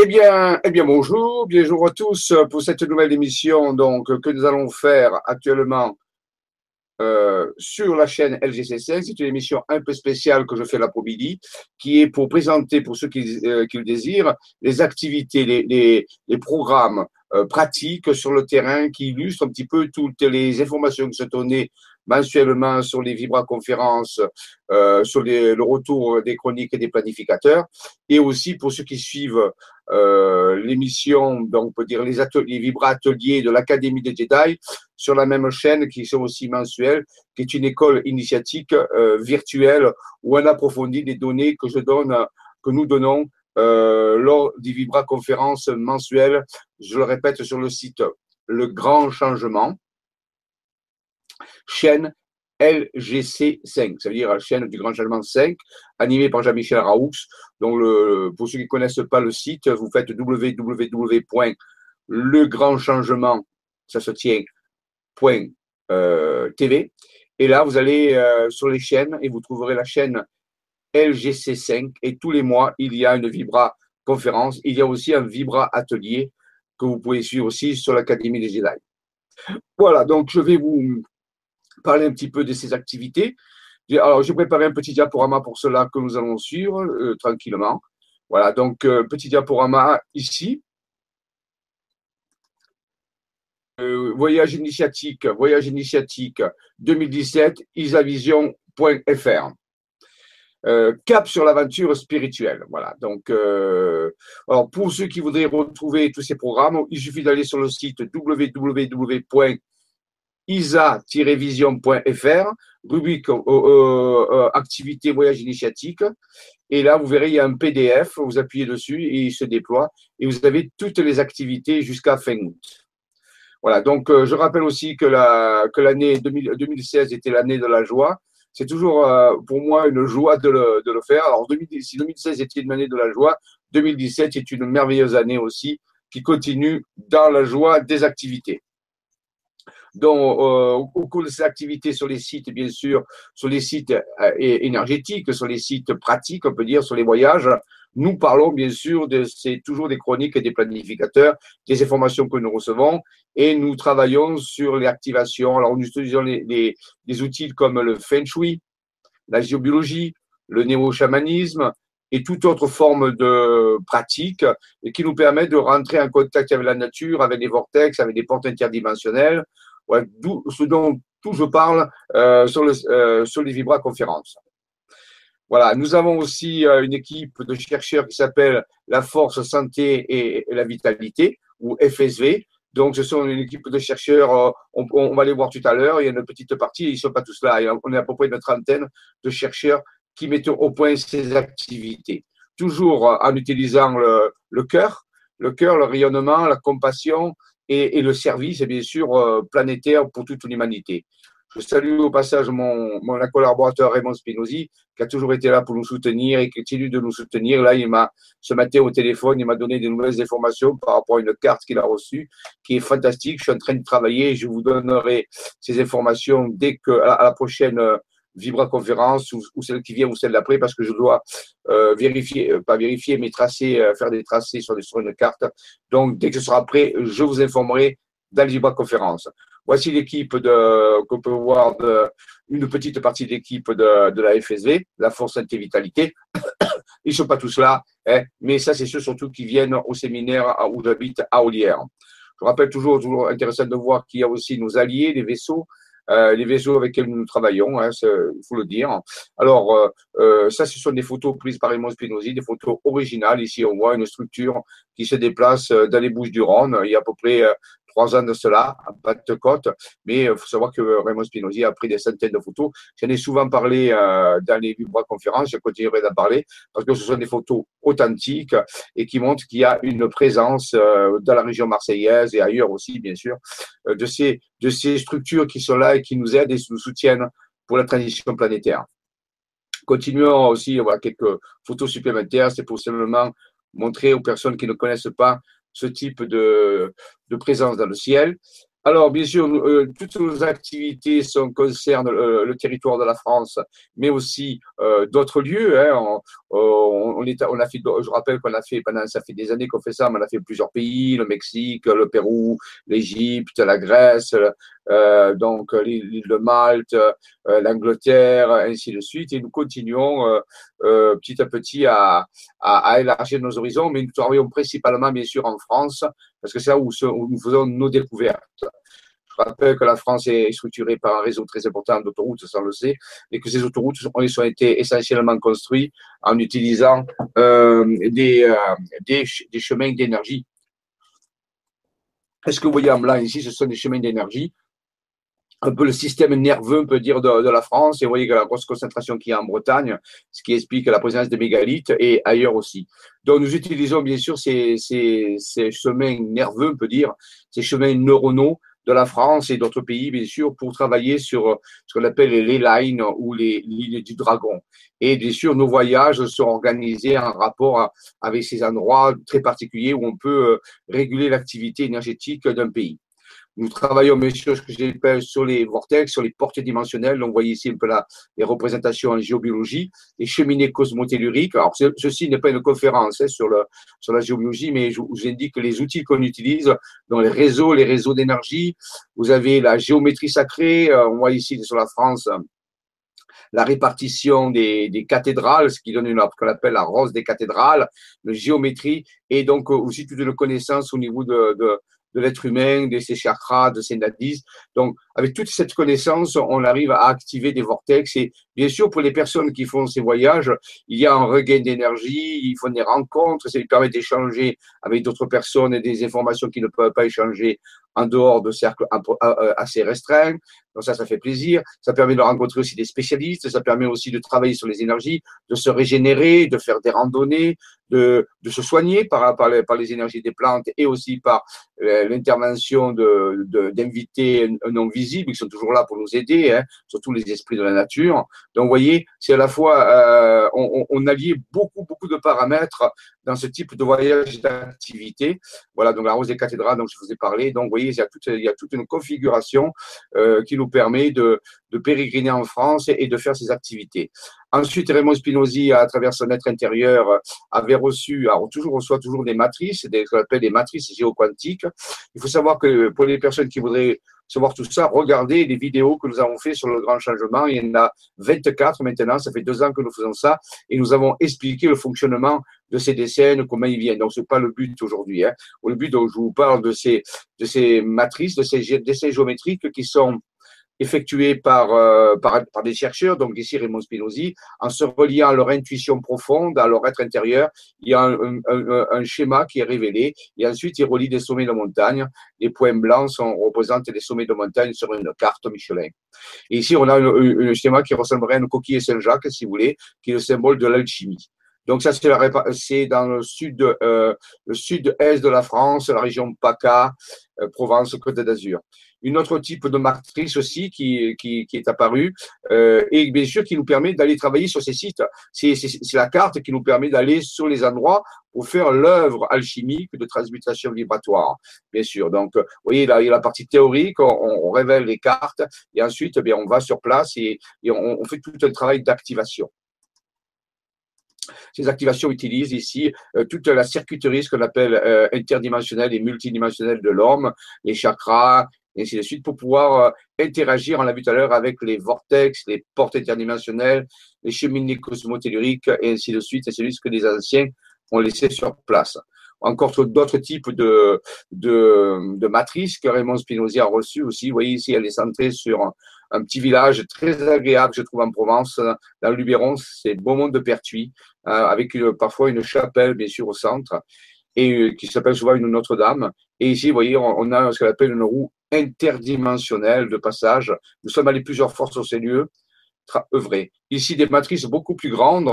Eh bien, eh bien, bonjour, bonjour à tous pour cette nouvelle émission donc, que nous allons faire actuellement euh, sur la chaîne LGC5. C'est une émission un peu spéciale que je fais l'après-midi, qui est pour présenter, pour ceux qui, euh, le désirent, les activités, les programmes euh, pratiques sur le terrain qui illustrent un petit peu toutes les informations qui sont données mensuellement sur les vibra-conférences, euh, sur le retour des chroniques et des planificateurs, et aussi pour ceux qui suivent euh, l'émission, donc on peut dire les, ateliers, vibra-ateliers de l'Académie des Jedi, sur la même chaîne, qui sont aussi mensuels, qui est une école initiatique euh, virtuelle où on approfondit les données que je donne, que nous donnons euh, lors des vibra-conférences mensuelles, je le répète, sur le site Le Grand Changement, chaîne LGC5, ça veut dire la chaîne du Grand Changement 5, animée par Jean-Michel Raoux. Donc, le, pour ceux qui ne connaissent pas le site, vous faites www.legrandchangement, ça se tient, euh, TV. Et là, vous allez euh, sur les chaînes et vous trouverez la chaîne LGC5. Et tous les mois, il y a une Vibra conférence. Il y a aussi un Vibra atelier que vous pouvez suivre aussi sur l'Académie des Jedi. Voilà, donc je vais vous parler un petit peu de ces activités. Alors, j'ai préparé un petit diaporama pour cela que nous allons suivre euh, tranquillement. Voilà, donc euh, petit diaporama ici. Euh, voyage initiatique, voyage initiatique 2017, isavision.fr. cap sur l'aventure spirituelle. Voilà. Donc, alors pour ceux qui voudraient retrouver tous ces programmes, il suffit d'aller sur le site www isa-vision.fr, rubrique euh, euh, euh, activité voyage initiatique. Et là, vous verrez, il y a un PDF, vous appuyez dessus et il se déploie. Et vous avez toutes les activités jusqu'à fin août. Voilà, donc je rappelle aussi que la que l'année 2016 était l'année de la joie. C'est toujours pour moi une joie de le, de le faire. Alors, si 2016 était une année de la joie, 2017 est une merveilleuse année aussi qui continue dans la joie des activités. Donc, euh, au cours de ces activités sur les sites, bien sûr, sur les sites euh, énergétiques, sur les sites pratiques, on peut dire, sur les voyages, nous parlons bien sûr de, c'est toujours des chroniques et des planificateurs, des informations que nous recevons, et nous travaillons sur les activations. Alors, nous utilisons les, des outils comme le Feng Shui, la géobiologie, le néo-chamanisme, et toute autre forme de pratique qui nous permet de rentrer en contact avec la nature, avec des vortex, avec des portes interdimensionnelles, ouais, ce dont tout je parle euh, euh, sur les Vibra conférences. Voilà, nous avons aussi euh, une équipe de chercheurs qui s'appelle la Force Santé et, la Vitalité, ou FSV. Donc, ce sont une équipe de chercheurs, on, va les voir tout à l'heure, il y a une petite partie, ils ne sont pas tous là, on est à peu près une trentaine de chercheurs qui mettent au point ces activités. Toujours en utilisant le cœur, le cœur, le rayonnement, la compassion, et, le service bien sûr euh, planétaire pour toute l'humanité. Je salue au passage mon, mon collaborateur Raymond Spinozzi, qui a toujours été là pour nous soutenir et qui continue de nous soutenir. Là, il m'a, ce matin au téléphone, il m'a donné de nouvelles informations par rapport à une carte qu'il a reçue, qui est fantastique. Je suis en train de travailler et je vous donnerai ces informations dès que, à la prochaine euh, Vibra conférence ou, celle qui vient ou celle d'après parce que je dois euh, vérifier, euh, pas vérifier, mais tracer, euh, faire des tracés sur, une carte. Donc, dès que ce sera prêt, je vous informerai dans les Vibra conférence. Voici l'équipe de, qu'on peut voir une petite partie de l'équipe de, la FSV, la Force Santé Vitalité. Ils sont pas tous là, hein, mais ça, c'est ceux surtout qui viennent au séminaire où j'habite à Olière. Je rappelle toujours, toujours intéressant de voir qu'il y a aussi nos alliés, les vaisseaux, euh, les vaisseaux avec lesquels nous travaillons, hein, il faut le dire. Alors, euh, euh, ça, ce sont des photos prises par Raymond Spinozzi, des photos originales. Ici, on voit une structure qui se déplace dans les Bouches du Rhône. Il y a à peu près trois ans de cela, à de côte Mais il faut savoir que Raymond Spinozzi a pris des centaines de photos. J'en ai souvent parlé dans les vibra-conférences, je continuerai d'en parler, parce que ce sont des photos authentiques et qui montrent qu'il y a une présence dans la région marseillaise et ailleurs aussi, bien sûr, de ces, de ces structures qui sont là et qui nous aident et nous soutiennent pour la transition planétaire. Continuons aussi, voilà quelques photos supplémentaires, c'est pour simplement montrer aux personnes qui ne connaissent pas ce type de, présence dans le ciel. Alors, bien sûr, euh, toutes nos activités sont, concernent le, territoire de la France, mais aussi euh, d'autres lieux. Hein. On, on, est, on, a fait, je rappelle qu'on a fait pendant, ça fait des années qu'on fait ça, mais on a fait plusieurs pays, le Mexique, le Pérou, l'Égypte, la Grèce, euh, donc l'île de Malte, euh, l'Angleterre, ainsi de suite. Et nous continuons euh, petit à petit à, à, à, élargir nos horizons, mais nous travaillons principalement, bien sûr, en France, parce que c'est là où, nous faisons nos découvertes. Je rappelle que la France est structurée par un réseau très important d'autoroutes, ça on le sait, et que ces autoroutes ont été essentiellement construites en utilisant euh, des, euh, des, chemins d'énergie. Est-ce que vous voyez en blanc ici, ce sont des chemins d'énergie? Un peu le système nerveux, on peut dire, de, de, la France. Et vous voyez que la grosse concentration qu'il y a en Bretagne, ce qui explique la présence des mégalithes et ailleurs aussi. Donc, nous utilisons bien sûr ces, ces, ces chemins nerveux, on peut dire, ces chemins neuronaux de la France et d'autres pays, bien sûr, pour travailler sur ce qu'on appelle les lines ou les lignes du dragon. Et bien sûr, nos voyages sont organisés en rapport avec ces endroits très particuliers où on peut euh, réguler l'activité énergétique d'un pays. Nous travaillons bien ce que j'appelle sur les vortex, sur les portées dimensionnelles. Vous voyez ici un peu la, les représentations en géobiologie, les cheminées cosmotelluriques. Alors, ceci n'est pas une conférence hein, sur, le, sur la géobiologie, mais je vous indique les outils qu'on utilise dans les réseaux, les réseaux d'énergie. Vous avez la géométrie sacrée. Euh, on voit ici sur la France la répartition des, des, cathédrales, ce qui donne une qu'on appelle la rose des cathédrales, la géométrie, et donc aussi toute une connaissance au niveau de, de, de l'être humain, de ses chakras, de ses nadis. Donc, avec toute cette connaissance, on arrive à activer des vortex. Et bien sûr, pour les personnes qui font ces voyages, il y a un regain d'énergie, ils font des rencontres, ça lui permet d'échanger avec d'autres personnes et des informations qu'ils ne peuvent pas échanger en dehors de cercles assez restreints. Donc ça, ça fait plaisir. Ça permet de rencontrer aussi des spécialistes. Ça permet aussi de travailler sur les énergies, de se régénérer, de faire des randonnées, de, de se soigner par, par, les, par les énergies des plantes et aussi par euh, l'intervention d'invités de, non visibles qui sont toujours là pour nous aider, hein, surtout les esprits de la nature. Donc, vous voyez, c'est à la fois, euh, on, on a lié beaucoup, beaucoup de paramètres dans ce type de voyage d'activité. Voilà, donc la rose des cathédrales, dont je vous ai parlé. Donc, vous voyez, il y a toute, il y a toute une configuration euh, qui nous permet de, de pérégriner en France et, de faire ces activités. Ensuite, Raymond Spinozzi, à travers son être intérieur, avait reçu, alors toujours reçoit toujours des matrices, des, qu'on appelle des matrices géoquantiques. Il faut savoir que pour les personnes qui voudraient savoir tout ça, regardez les vidéos que nous avons fait sur le grand changement. Il y en a 24 maintenant, ça fait deux ans que nous faisons ça, et nous avons expliqué le fonctionnement de ces dessins, comment ils viennent. Donc, c'est pas le but aujourd'hui. Hein. Le but, je vous parle de ces, de ces matrices, de ces dessins géométriques qui sont effectués par, euh, par, par, des chercheurs, donc ici Raymond Spinozzi, en se reliant à leur intuition profonde, à leur être intérieur. Il y a un, schéma qui est révélé et ensuite il relie des sommets de montagne. Les points blancs représentent les sommets de montagne sur une carte Michelin. Et ici, on a un schéma qui ressemblerait à une coquille Saint-Jacques, si vous voulez, qui est le symbole de l'alchimie. Donc ça, c'est dans le sud, euh, le sud-est de la France, la région PACA, euh, Provence, Côte d'Azur une autre type de matrice aussi qui, qui, est apparue euh, et bien sûr qui nous permet d'aller travailler sur ces sites. C'est la carte qui nous permet d'aller sur les endroits pour faire l'œuvre alchimique de transmutation vibratoire, bien sûr. Donc, vous voyez, là, il y a la partie théorique, on, révèle les cartes et ensuite, eh bien, on va sur place et, on, fait tout un travail d'activation. Ces activations utilisent ici euh, toute la circuiterie, ce qu'on appelle euh, interdimensionnelle et multidimensionnelle de l'homme, les chakras, et ainsi de suite, pour pouvoir euh, interagir, on l'a vu tout à l'heure, avec les vortex, les portes interdimensionnelles, les cheminées cosmotelluriques, et ainsi de suite, et c'est ce que les anciens ont laissé sur place. Encore d'autres types de, de, de, matrices que Raymond Spinozzi a reçues aussi. Vous voyez ici, elle est centrée sur un, petit village très agréable, je trouve, en Provence, dans le Luberon, c'est Beaumont de Pertuis, euh, avec parfois une chapelle, bien sûr, au centre, et euh, qui s'appelle souvent une Notre-Dame. Et ici, vous voyez, on, a ce qu'on appelle une roue interdimensionnel de passage. Nous sommes allés plusieurs fois sur ces lieux œuvrer. Ici, des matrices beaucoup plus grandes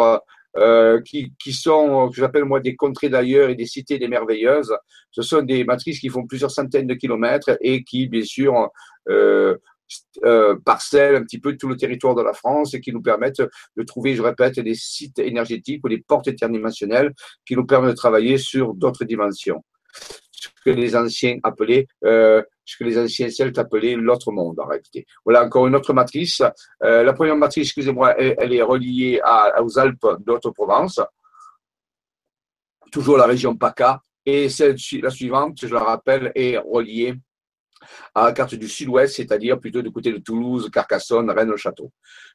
euh, qui, qui sont, que j'appelle moi des contrées d'ailleurs et des cités des merveilleuses. Ce sont des matrices qui font plusieurs centaines de kilomètres et qui, bien sûr, euh, euh, parcellent un petit peu tout le territoire de la France et qui nous permettent de trouver, je répète, des sites énergétiques ou des portes interdimensionnelles qui nous permettent de travailler sur d'autres dimensions. Ce que les anciens appelaient, euh, ce que les anciens Celtes appelaient l'autre monde en réalité. Voilà encore une autre matrice. Euh, la première matrice, excusez-moi, elle, est reliée aux Alpes d'Haute-Provence, toujours la région PACA, et celle, la suivante, je la rappelle, est reliée à la carte du sud-ouest, c'est-à-dire plutôt du côté de Toulouse, Carcassonne, Rennes-le-Château.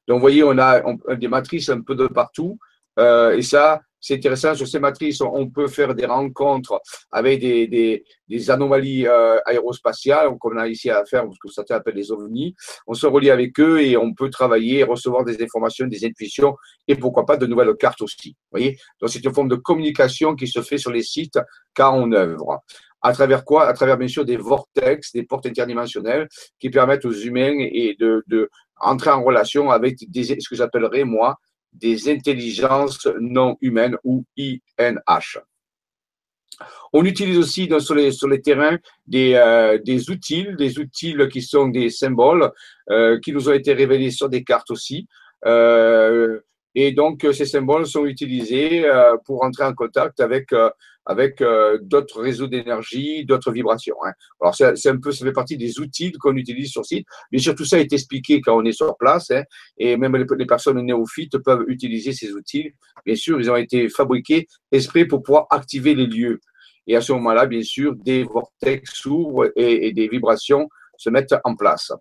Donc, vous voyez, on a des matrices un peu de partout. Euh, et ça, c'est intéressant. Sur ces matrices, on peut faire des rencontres avec des, anomalies euh, aérospatiales, comme on a ici à faire, ce que certains appellent les ovnis. On se relie avec eux et on peut travailler, recevoir des informations, des intuitions et pourquoi pas de nouvelles cartes aussi. Voyez Donc, c'est une forme de communication qui se fait sur les sites car on œuvre. À travers quoi? À travers bien sûr des vortex, des portes interdimensionnelles qui permettent aux humains et de, de entrer en relation avec des, ce que j'appellerais moi des intelligences non humaines ou INH. On utilise aussi sur, les, sur terrains des, euh, des outils, des outils qui sont des symboles euh, qui nous ont été révélés sur des cartes aussi. Euh, et donc, ces symboles sont utilisés pour entrer en contact avec avec euh, d'autres réseaux d'énergie, d'autres vibrations. Hein. Alors c'est un peu, ça fait partie des outils qu'on utilise sur site. Bien sûr, tout ça est expliqué quand on est sur place, hein, et même les, personnes néophytes peuvent utiliser ces outils. Bien sûr, ils ont été fabriqués exprès pour pouvoir activer les lieux. Et à ce moment-là, bien sûr, des vortex s'ouvrent et, et des vibrations se mettent en place.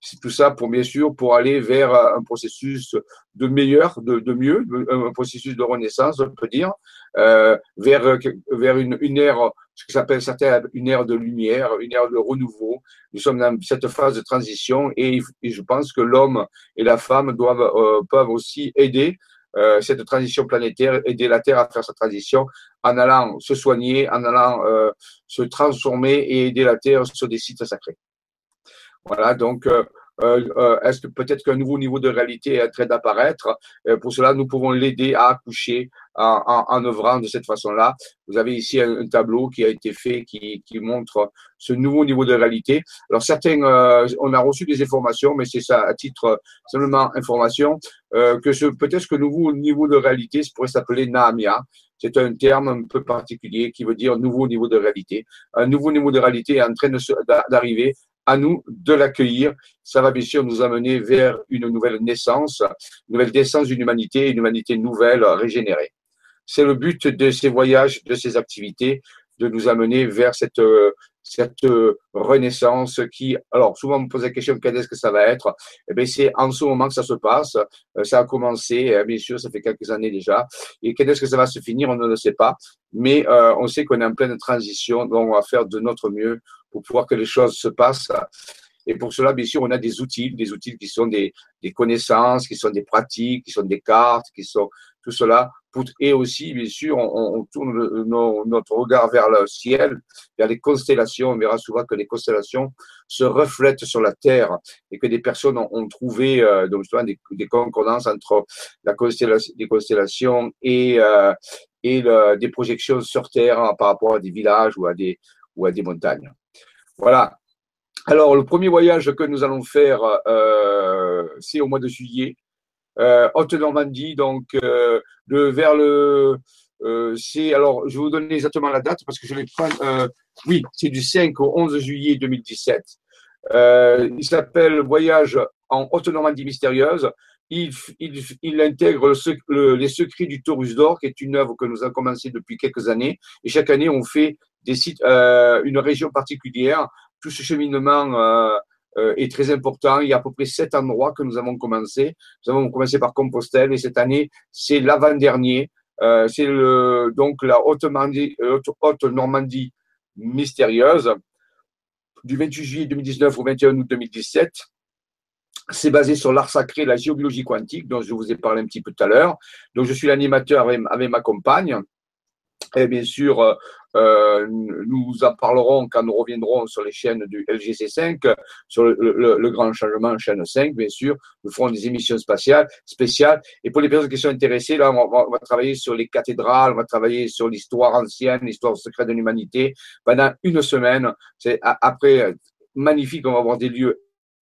C'est tout ça pour bien sûr pour aller vers un processus de meilleur, de, mieux, un processus de renaissance, on peut dire, euh, vers vers une, une ère, ce que s'appelle certains une ère de lumière, une ère de renouveau. Nous sommes dans cette phase de transition et, je pense que l'homme et la femme doivent euh, peuvent aussi aider euh, cette transition planétaire, aider la Terre à faire sa transition en allant se soigner, en allant euh, se transformer et aider la Terre sur des sites sacrés. Voilà, donc euh, euh, euh, est-ce que peut-être qu'un nouveau niveau de réalité est en train d'apparaître? Pour cela, nous pouvons l'aider à accoucher en, en, en, œuvrant de cette façon-là. Vous avez ici un, tableau qui a été fait qui, qui, montre ce nouveau niveau de réalité. Alors certains, on a reçu des informations, mais c'est ça à titre seulement information, que ce peut-être que nouveau niveau de réalité pourrait s'appeler Naamia. C'est un terme un peu particulier qui veut dire nouveau niveau de réalité. Un nouveau niveau de réalité est en train d'arriver à nous de l'accueillir. Ça va bien sûr nous amener vers une nouvelle naissance, une nouvelle naissance d'une humanité, une humanité nouvelle, régénérée. C'est le but de ces voyages, de ces activités, de nous amener vers cette, cette renaissance qui, alors souvent on me pose la question quand est-ce que ça va être? Eh bien c'est en ce moment que ça se passe. Euh, ça a commencé, hein, bien sûr, ça fait quelques années déjà. Et quand est-ce que ça va se finir On ne le sait pas. Mais euh, on sait qu'on est en pleine transition, donc on va faire de notre mieux pour pouvoir que les choses se passent. Et pour cela, bien sûr, on a des outils, des outils qui sont des, des connaissances, qui sont des pratiques, qui sont des cartes, qui sont tout cela. Et aussi, bien sûr, on, on tourne notre regard vers le ciel, vers les constellations. On verra souvent que les constellations se reflètent sur la Terre et que des personnes ont, trouvé euh, donc justement des, des, concordances entre la constellation, des constellations et, euh, et le, des projections sur Terre par rapport à des villages ou à des, ou à des montagnes. Voilà. Alors, le premier voyage que nous allons faire, euh, c'est au mois de juillet, Haute-Normandie, donc euh, le, vers le. Euh, c'est alors, je vais vous donner exactement la date parce que je l'ai pas. Euh, oui, c'est du 5 au 11 juillet 2017. Euh, il s'appelle Voyage en Haute-Normandie mystérieuse. Il, il, il intègre le, les secrets du Taurus d'or, qui est une œuvre que nous avons commencé depuis quelques années. Et chaque année, on fait des sites, euh, une région particulière. Tout ce cheminement euh, euh, est très important. Il y a à peu près sept endroits que nous avons commencé. Nous avons commencé par Compostelle et cette année, c'est l'avant-dernier. Euh, c'est le, donc la Haute, Haute Normandie mystérieuse du 28 juillet 2019 au 21 août 2017. C'est basé sur l'art sacré, la géobiologie quantique, dont je vous ai parlé un petit peu tout à l'heure. Donc, je suis l'animateur avec, avec, ma compagne. Et bien sûr, euh, nous en parlerons quand nous reviendrons sur les chaînes du LGC5, sur le, le, le, grand changement, chaîne 5, bien sûr. Nous ferons des émissions spatiales, spéciales. Et pour les personnes qui sont intéressées, là, on va, on va travailler sur les cathédrales, on va travailler sur l'histoire ancienne, l'histoire secrète de l'humanité pendant une semaine. C'est après magnifique, on va avoir des lieux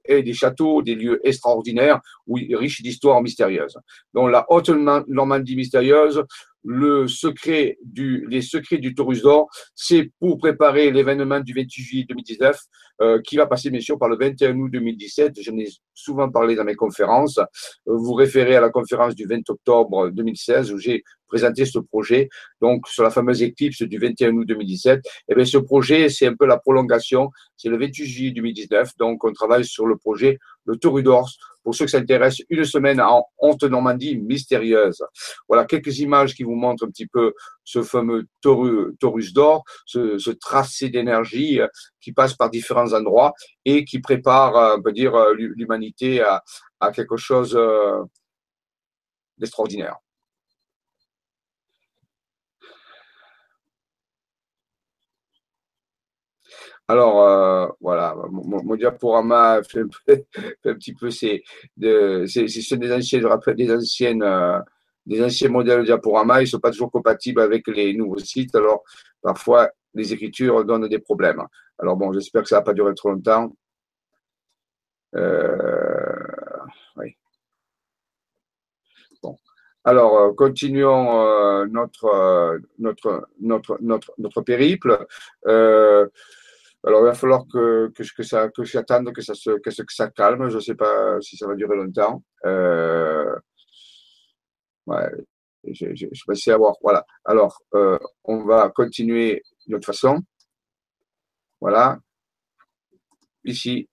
et des châteaux, des lieux extraordinaires, riches d'histoires mystérieuses. Donc la haute Normandie mystérieuse, les secrets du Taurus d'Or, c'est pour préparer l'événement du 28 juillet 2019, euh, qui va passer bien sûr par le 21 août 2017. J'en ai souvent parlé dans mes conférences. Euh, vous référez à la conférence du 20 octobre 2016 où j'ai présenté ce projet, donc sur la fameuse éclipse du 21 août 2017. Et eh bien, ce projet, c'est un peu la prolongation. C'est le 28 juillet 2019. Donc, on travaille sur le projet le Taurus d'Or pour ceux qui s'intéressent, une semaine en Honte Normandie mystérieuse. Voilà quelques images qui vous montrent un petit peu ce fameux Taurus d'or, ce, tracé d'énergie euh, qui passe par différents endroits et qui prépare, euh, on peut dire, euh, l'humanité à, quelque chose d'extraordinaire. Alors, euh, voilà, mon, diaporama fait, un petit peu, c'est euh, des anciens modèles de diaporama, ils ne sont pas toujours compatibles avec les nouveaux sites, alors parfois les écritures donnent des problèmes. Alors bon, j'espère que ça va pas durer trop longtemps. Euh, oui. Bon. Alors, continuons notre, notre, notre, notre, notre périple. Alors, il va falloir que, que, que ça, que j'attende que ça que, ça calme. Je ne sais pas si ça va durer longtemps. Euh, ouais, je, vais essayer voir. Voilà. Alors, euh, on va continuer de notre façon. Voilà. Ici,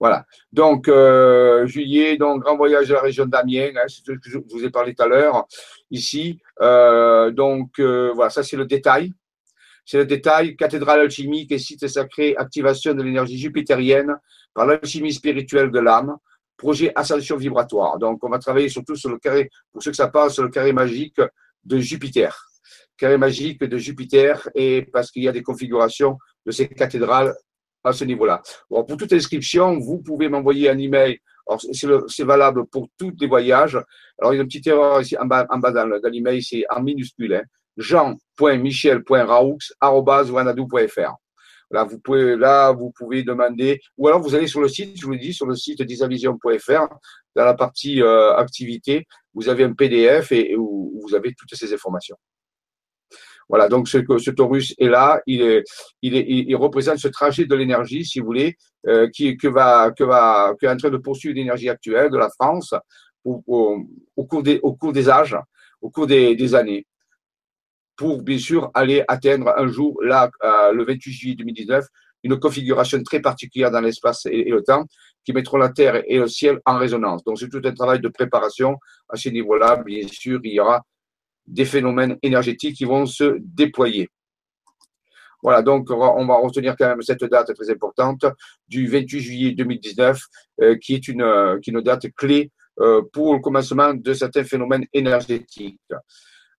Voilà. Donc, euh, juillet, donc, grand voyage à la région d'Amiens, hein, c'est ce que je vous ai parlé tout à l'heure, ici. Euh, donc, euh, voilà, ça c'est le détail. C'est le détail, cathédrale alchimique et site sacré, activation de l'énergie jupitérienne par l'alchimie spirituelle de l'âme, projet ascension vibratoire. Donc, on va travailler surtout sur le carré, pour ceux que ça parle, sur le carré magique de Jupiter. Carré magique de Jupiter et parce qu'il y a des configurations de ces cathédrales à ce niveau-là. pour toute inscription, vous pouvez m'envoyer un email. C'est valable pour tous les voyages. Alors, il y a une petite erreur ici en bas, en bas dans l'email, c'est en minuscule. Hein. jean.michel.raoux.fr. Là, vous pouvez, là, vous pouvez demander, ou alors vous allez sur le site, je vous le dis, sur le site disavision.fr, dans la partie euh, activité, vous avez un PDF et, où vous avez toutes ces informations. Voilà, donc ce, ce taurus est là, il, représente ce trajet de l'énergie, si vous voulez, euh, qui, que va, que va, qui est en train de poursuivre l'énergie actuelle de la France au, cours des, au cours des âges, au cours des, des années, pour bien sûr aller atteindre un jour, là, euh, le 28 juillet 2019, une configuration très particulière dans l'espace et, et, le temps qui mettront la Terre et le ciel en résonance. Donc c'est tout un travail de préparation à ce niveau-là. Bien sûr, il y aura des phénomènes énergétiques qui vont se déployer. Voilà, donc on va retenir quand même cette date très importante du 28 juillet 2019, euh, qui, est une, euh, qui est une date clé euh, pour le commencement de certains phénomènes énergétiques.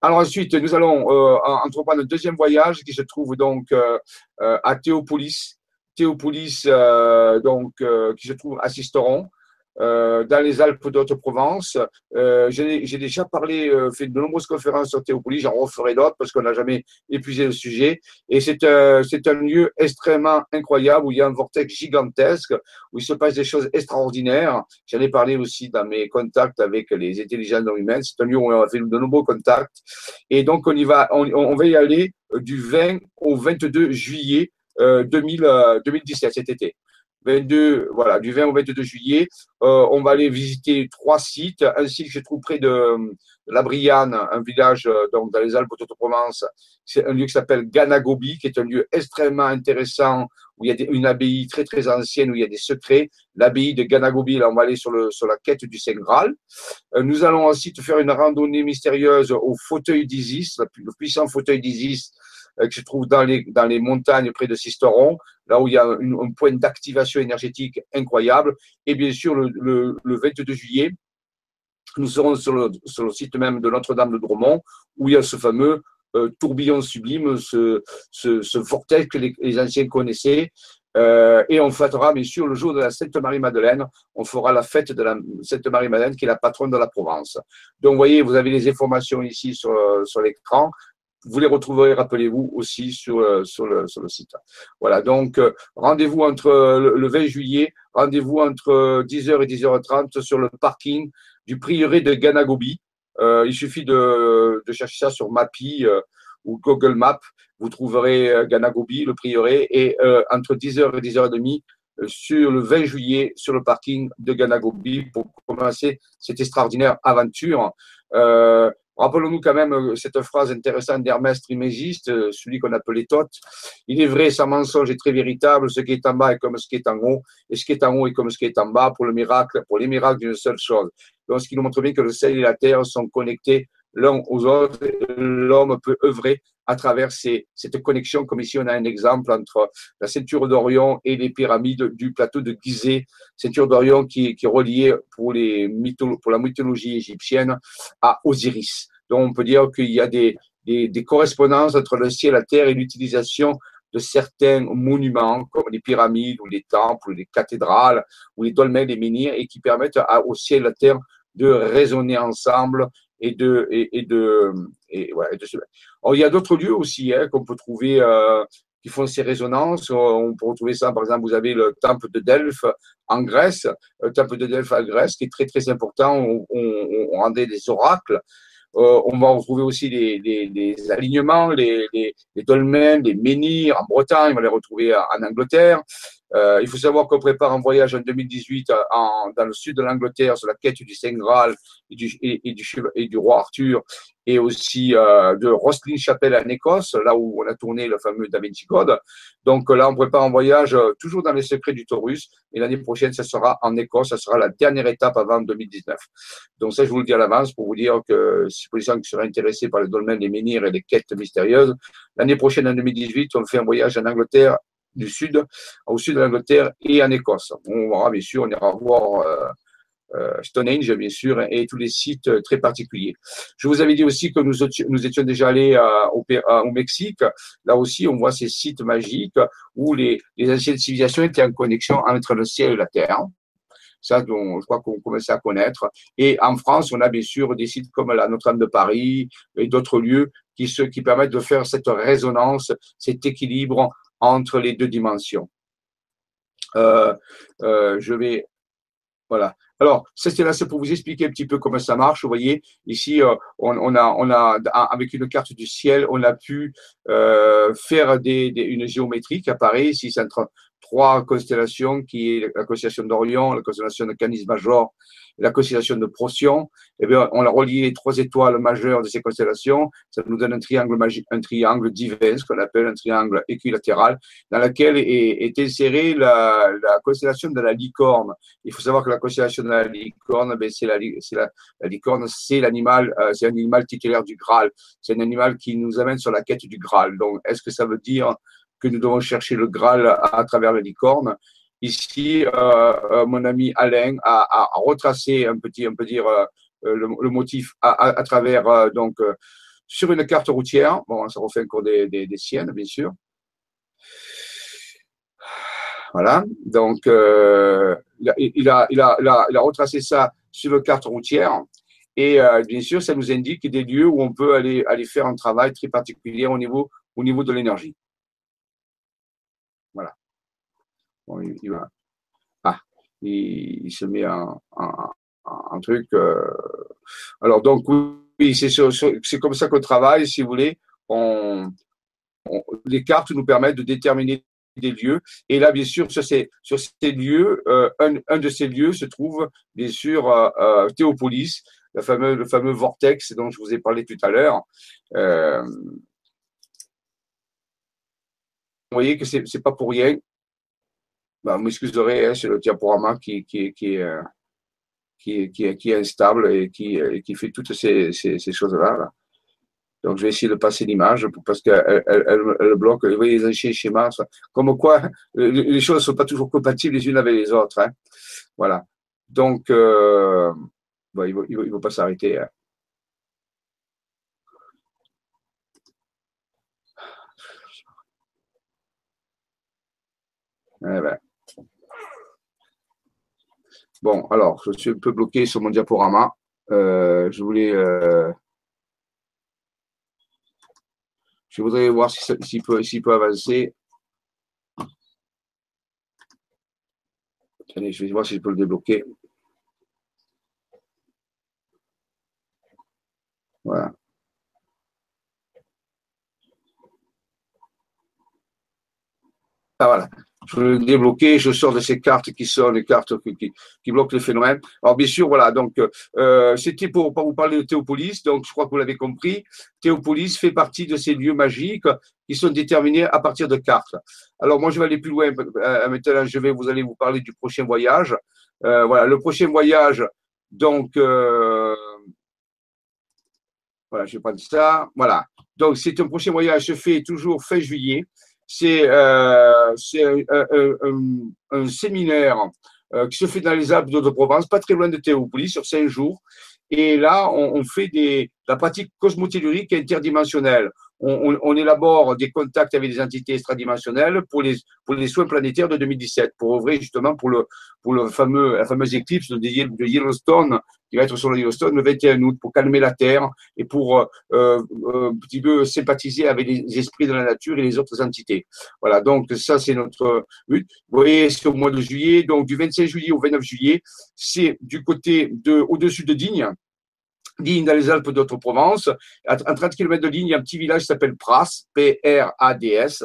Alors ensuite, nous allons entreprendre un deuxième voyage qui se trouve donc à Théopolis. Théopolis, donc, qui se trouve à Sisteron. Euh, dans les Alpes d'Haute-Provence. Euh, j'ai déjà parlé, euh, fait de nombreuses conférences sur Théopolis, j'en referai d'autres parce qu'on n'a jamais épuisé le sujet. Et c'est un lieu extrêmement incroyable où il y a un vortex gigantesque, où il se passe des choses extraordinaires. J'en ai parlé aussi dans mes contacts avec les intelligences non humaines. C'est un lieu où on a fait de nombreux contacts. Et donc, on y va, on, va y aller du 20 au 22 juillet 2000, 2017, cet été. 22, voilà, du 20 au 22 juillet. Euh, on va aller visiter trois sites. Un site que je trouve près de, La Brianne, un village euh, donc dans les Alpes de Provence. C'est un lieu qui s'appelle Ganagobi, qui est un lieu extrêmement intéressant où il y a une abbaye très très ancienne où il y a des secrets. L'abbaye de Ganagobi, là, on va aller sur, le, sur la quête du Saint Graal. Euh, nous allons ensuite faire une randonnée mystérieuse au fauteuil d'Isis, le puissant fauteuil d'Isis qui se trouve dans les, dans les montagnes près de Sisteron, là où il y a un point d'activation énergétique incroyable. Et bien sûr, le, le, le 22 juillet, nous serons sur le, sur le site même de Notre-Dame de Dromont, où il y a ce fameux euh, tourbillon sublime, ce, ce, vortex que les, les anciens connaissaient. Euh, et on fêtera, bien sûr, le jour de la Sainte Marie-Madeleine, on fera la fête de la Sainte Marie-Madeleine, qui est la patronne de la Provence. Donc, vous voyez, vous avez les informations ici sur, sur l'écran. Vous les retrouverez, rappelez-vous, aussi sur, le, sur, le, sur le site. Voilà, donc rendez-vous entre le 20 juillet, rendez-vous entre 10h et 10h30 sur le parking du prieuré de Ganagobi. il suffit de, de, chercher ça sur Mappy ou Google Maps. Vous trouverez Ganagobi, le prieuré, et entre 10h et 10h30, sur le 20 juillet sur le parking de Ganagobi pour commencer cette extraordinaire aventure. Euh, Rappelons-nous quand même euh, cette phrase intéressante d'Hermès Trimégiste, euh, celui qu'on appelait Thoth. Il est vrai, sans mensonge est très véritable, ce qui est en bas est comme ce qui est en haut, et ce qui est en haut est comme ce qui est en bas pour le miracle, pour les miracles d'une seule chose. Donc, ce qui nous montre bien que le ciel et la terre sont connectés l'un aux autres. L'homme peut œuvrer à travers cette connexion, comme ici on a un exemple entre la ceinture d'Orion et les pyramides du plateau de Gizeh, ceinture d'Orion qui, est reliée pour la mythologie égyptienne à Osiris. Donc on peut dire qu'il y a des, correspondances entre le ciel la terre et l'utilisation de certains monuments comme les pyramides ou les temples ou les cathédrales ou les dolmens, les menhirs et qui permettent à, au ciel et à la terre de résonner ensemble et de et, et et. De, Alors, il y a d'autres lieux aussi hein, qu'on peut trouver euh, qui font ces résonances. On peut retrouver ça, par exemple, vous avez le temple de Delphes en Grèce, le temple de Delphes en Grèce qui est très très important. On, on, on rendait des oracles. Euh, on va retrouver aussi les, alignements, les, les, dolmens, les menhirs en Bretagne, on va les retrouver en Angleterre. Euh, il faut savoir qu'on prépare un voyage en 2018 euh, dans le sud de l'Angleterre sur la quête du Saint Graal et du, roi Arthur et aussi euh, de Roslin Chapel en Écosse, là où on a tourné le fameux Da Vinci Code. Donc là, on prépare un voyage toujours dans les secrets du Taurus et l'année prochaine, ça sera en Écosse, ça sera la dernière étape avant 2019. Donc ça, je vous le dis à l'avance pour vous dire que si pour les gens qui seraient intéressés par les dolmens, les menhirs et les quêtes mystérieuses, l'année prochaine, en 2018, on fait un voyage en Angleterre du sud, au sud de l'Angleterre et en Écosse. On verra, bien sûr, on ira voir euh, euh, Stonehenge, bien sûr, et tous les sites très particuliers. Je vous avais dit aussi que nous, étions déjà allés euh, au, Mexique. Là aussi, on voit ces sites magiques où les, anciennes civilisations étaient en connexion entre le ciel et la terre ça dont je crois qu'on commence à connaître. Et en France, on a bien sûr des sites comme la Notre-Dame de Paris et d'autres lieux qui permettent de faire cette résonance, cet équilibre entre les deux dimensions. Euh, euh, je vais, voilà. Alors, c'était là, c'est pour vous expliquer un petit peu comment ça marche. Vous voyez, ici, euh, on, a, on a, avec une carte du ciel, on a pu euh, faire des, des, une géométrie qui apparaît ici, c'est entre trois constellations, qui est la constellation d'Orion, la constellation de Canis Major la constellation de Procyon, eh bien, on a relié les trois étoiles majeures de ces constellations. Ça nous donne un triangle magique, un triangle divin, ce qu'on appelle un triangle équilatéral, dans lequel est, insérée la, la, constellation de la licorne. Il faut savoir que la constellation de la licorne, ben, c'est la, licorne, c'est l'animal, euh, c'est un animal titulaire du Graal. C'est un animal qui nous amène sur la quête du Graal. Donc, est-ce que ça veut dire que nous devons chercher le Graal à, travers la licorne Ici, euh, euh, mon ami Alain a, a, retracé un petit, on peut dire, euh, le, le, motif à, à, travers donc sur une carte routière. Bon, ça refait encore des, des, des siennes, bien sûr. Voilà. Donc, euh, il, a, il, a, il, a, il, a, retracé ça sur une carte routière. Et euh, bien sûr, ça nous indique des lieux où on peut aller, aller faire un travail très particulier au niveau, au niveau de l'énergie. Voilà. Il, ah, il, se met en, en, en truc. Euh, alors, donc, oui, c'est comme ça qu'on travaille, si vous voulez. Les cartes nous permettent de déterminer des lieux. Et là, bien sûr, sur ces, lieux, euh, un, de ces lieux se trouve, bien sûr, euh, Théopolis, le fameux, vortex dont je vous ai parlé tout à l'heure. Vous voyez que c'est pas pour rien bah, vous m'excuserez, hein, c'est le diaporama qui, qui, qui, euh, qui, qui, est instable et qui, qui fait toutes ces, ces, choses-là. Là. Donc, je vais essayer de passer l'image parce qu'elle elle, elle, bloque. Vous voyez les anciens schémas. Comme quoi, les choses ne sont pas toujours compatibles les unes avec les autres. Hein. Voilà. Donc, euh, bon, il ne il il va pas s'arrêter. Hein. Eh ben. Bon, alors, je suis un peu bloqué sur mon diaporama. Euh, je voulais. Euh... Je voudrais voir s'il peut, peut avancer. Attendez, je vais voir si je peux le débloquer. Voilà. Ah voilà je débloquer, je sors de ces cartes qui sont les cartes qui, bloquent le phénomène. Alors bien sûr, voilà, donc euh, c'était pour, pour, vous parler de Théopolis, donc je crois que vous l'avez compris. Théopolis fait partie de ces lieux magiques qui sont déterminés à partir de cartes. Alors moi, je vais aller plus loin. Euh, maintenant, je vais vous allez vous parler du prochain voyage. Euh, voilà, le prochain voyage, donc euh, voilà, je vais prendre ça. Voilà. Donc c'est un prochain voyage se fait toujours fin juillet c'est euh, un, séminaire euh, qui se fait dans les Alpes de Provence, pas très loin de Théopolis, sur cinq jours. Et là, on, fait des, la pratique cosmotellurique interdimensionnelle on, élabore des contacts avec des entités extradimensionnelles pour les, pour les soins planétaires de 2017, pour ouvrir justement pour, le, pour le fameux, la fameuse éclipse de, Yellowstone, qui va être sur le Yellowstone le 21 août, pour calmer la Terre et pour euh, euh, un petit peu sympathiser avec les esprits de la nature et les autres entités. Voilà, donc ça c'est notre but. Vous voyez, c'est au mois de juillet, donc du 25 juillet au 29 juillet, c'est du côté de, au-dessus de Digne, Digne dans les Alpes d'Haute-Provence. À 30 km de Digne, il y a un petit village qui s'appelle Pras, P-R-A-D-S.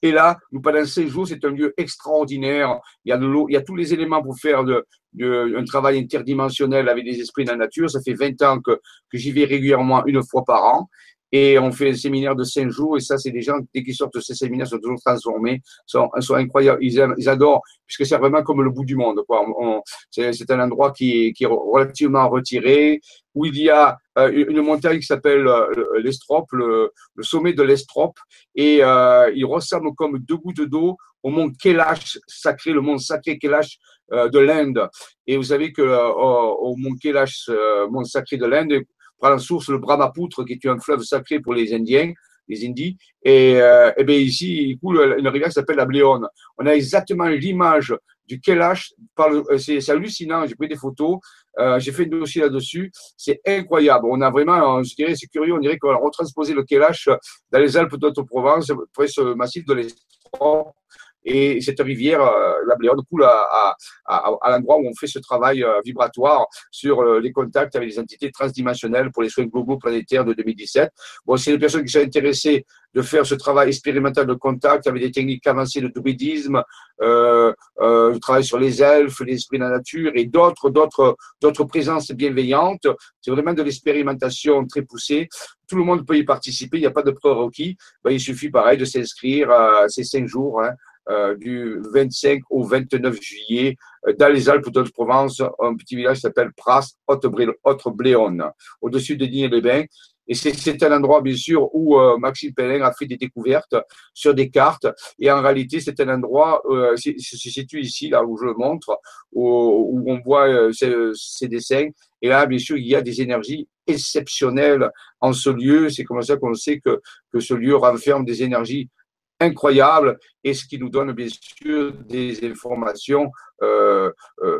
Et là, nous, pendant cinq jours, c'est un lieu extraordinaire. Il y a de l'eau, il y a tous les éléments pour faire un travail interdimensionnel avec des esprits de la nature. Ça fait 20 ans que j'y vais régulièrement une fois par an. Et on fait un séminaire de cinq jours. Et ça, c'est des gens, dès qu'ils sortent de ces séminaires, sont toujours transformés, sont, sont incroyables. Ils, adorent, puisque c'est vraiment comme le bout du monde. Quoi. c'est, un endroit qui qui est relativement retiré, où il y a euh, une montagne qui s'appelle euh, l'Estrop, le, le, sommet de l'Estrop. Et euh, il ressemble comme deux gouttes d'eau au mont Kailash sacré, le mont sacré Kailash euh, de l'Inde. Et vous savez que au, au mont Kailash, mont sacré de l'Inde, prend la source le Brahmapoutre, qui est un fleuve sacré pour les Indiens, les Indies. Et, euh, et bien ici, il coule une rivière qui s'appelle la Bléone. On a exactement l'image du Kailash. Euh, c'est hallucinant. J'ai pris des photos. Euh, j'ai fait un dossier là-dessus. C'est incroyable. On a vraiment, je dirais, c'est curieux. On dirait qu'on a retransposé le Kailash dans les Alpes d'Haute-Provence, près ce massif de l'Estran. Et cette rivière, euh, la Bléone, coule à, à, à, l'endroit où on fait ce travail euh, vibratoire sur euh, les contacts avec les entités transdimensionnelles pour les soins globaux planétaires de 2017. Bon, c'est des personnes qui sont intéressées de faire ce travail expérimental de contact avec des techniques avancées de druidisme, euh, euh, travail sur les elfes, les esprits de la nature et d'autres, d'autres, d'autres présences bienveillantes. C'est vraiment de l'expérimentation très poussée. Tout le monde peut y participer. Il n'y a pas de prérequis. Ben, il suffit, pareil, de s'inscrire à ces cinq jours. Hein. Euh, du 25 au 29 juillet euh, dans les Alpes de Provence, un petit village s'appelle Pras, Haute-Bléone, au-dessus de Digne-les-Bains. Et c'est un endroit, bien sûr, où euh, Maxime Pellin a fait des découvertes sur des cartes. Et en réalité, c'est un endroit, euh, se situe ici, là où je le montre, où, on voit ces, dessins. Et là, bien sûr, il y a des énergies exceptionnelles en ce lieu. C'est comme ça qu'on sait que, que ce lieu renferme des énergies incroyable et ce qui nous donne bien sûr des informations euh, euh,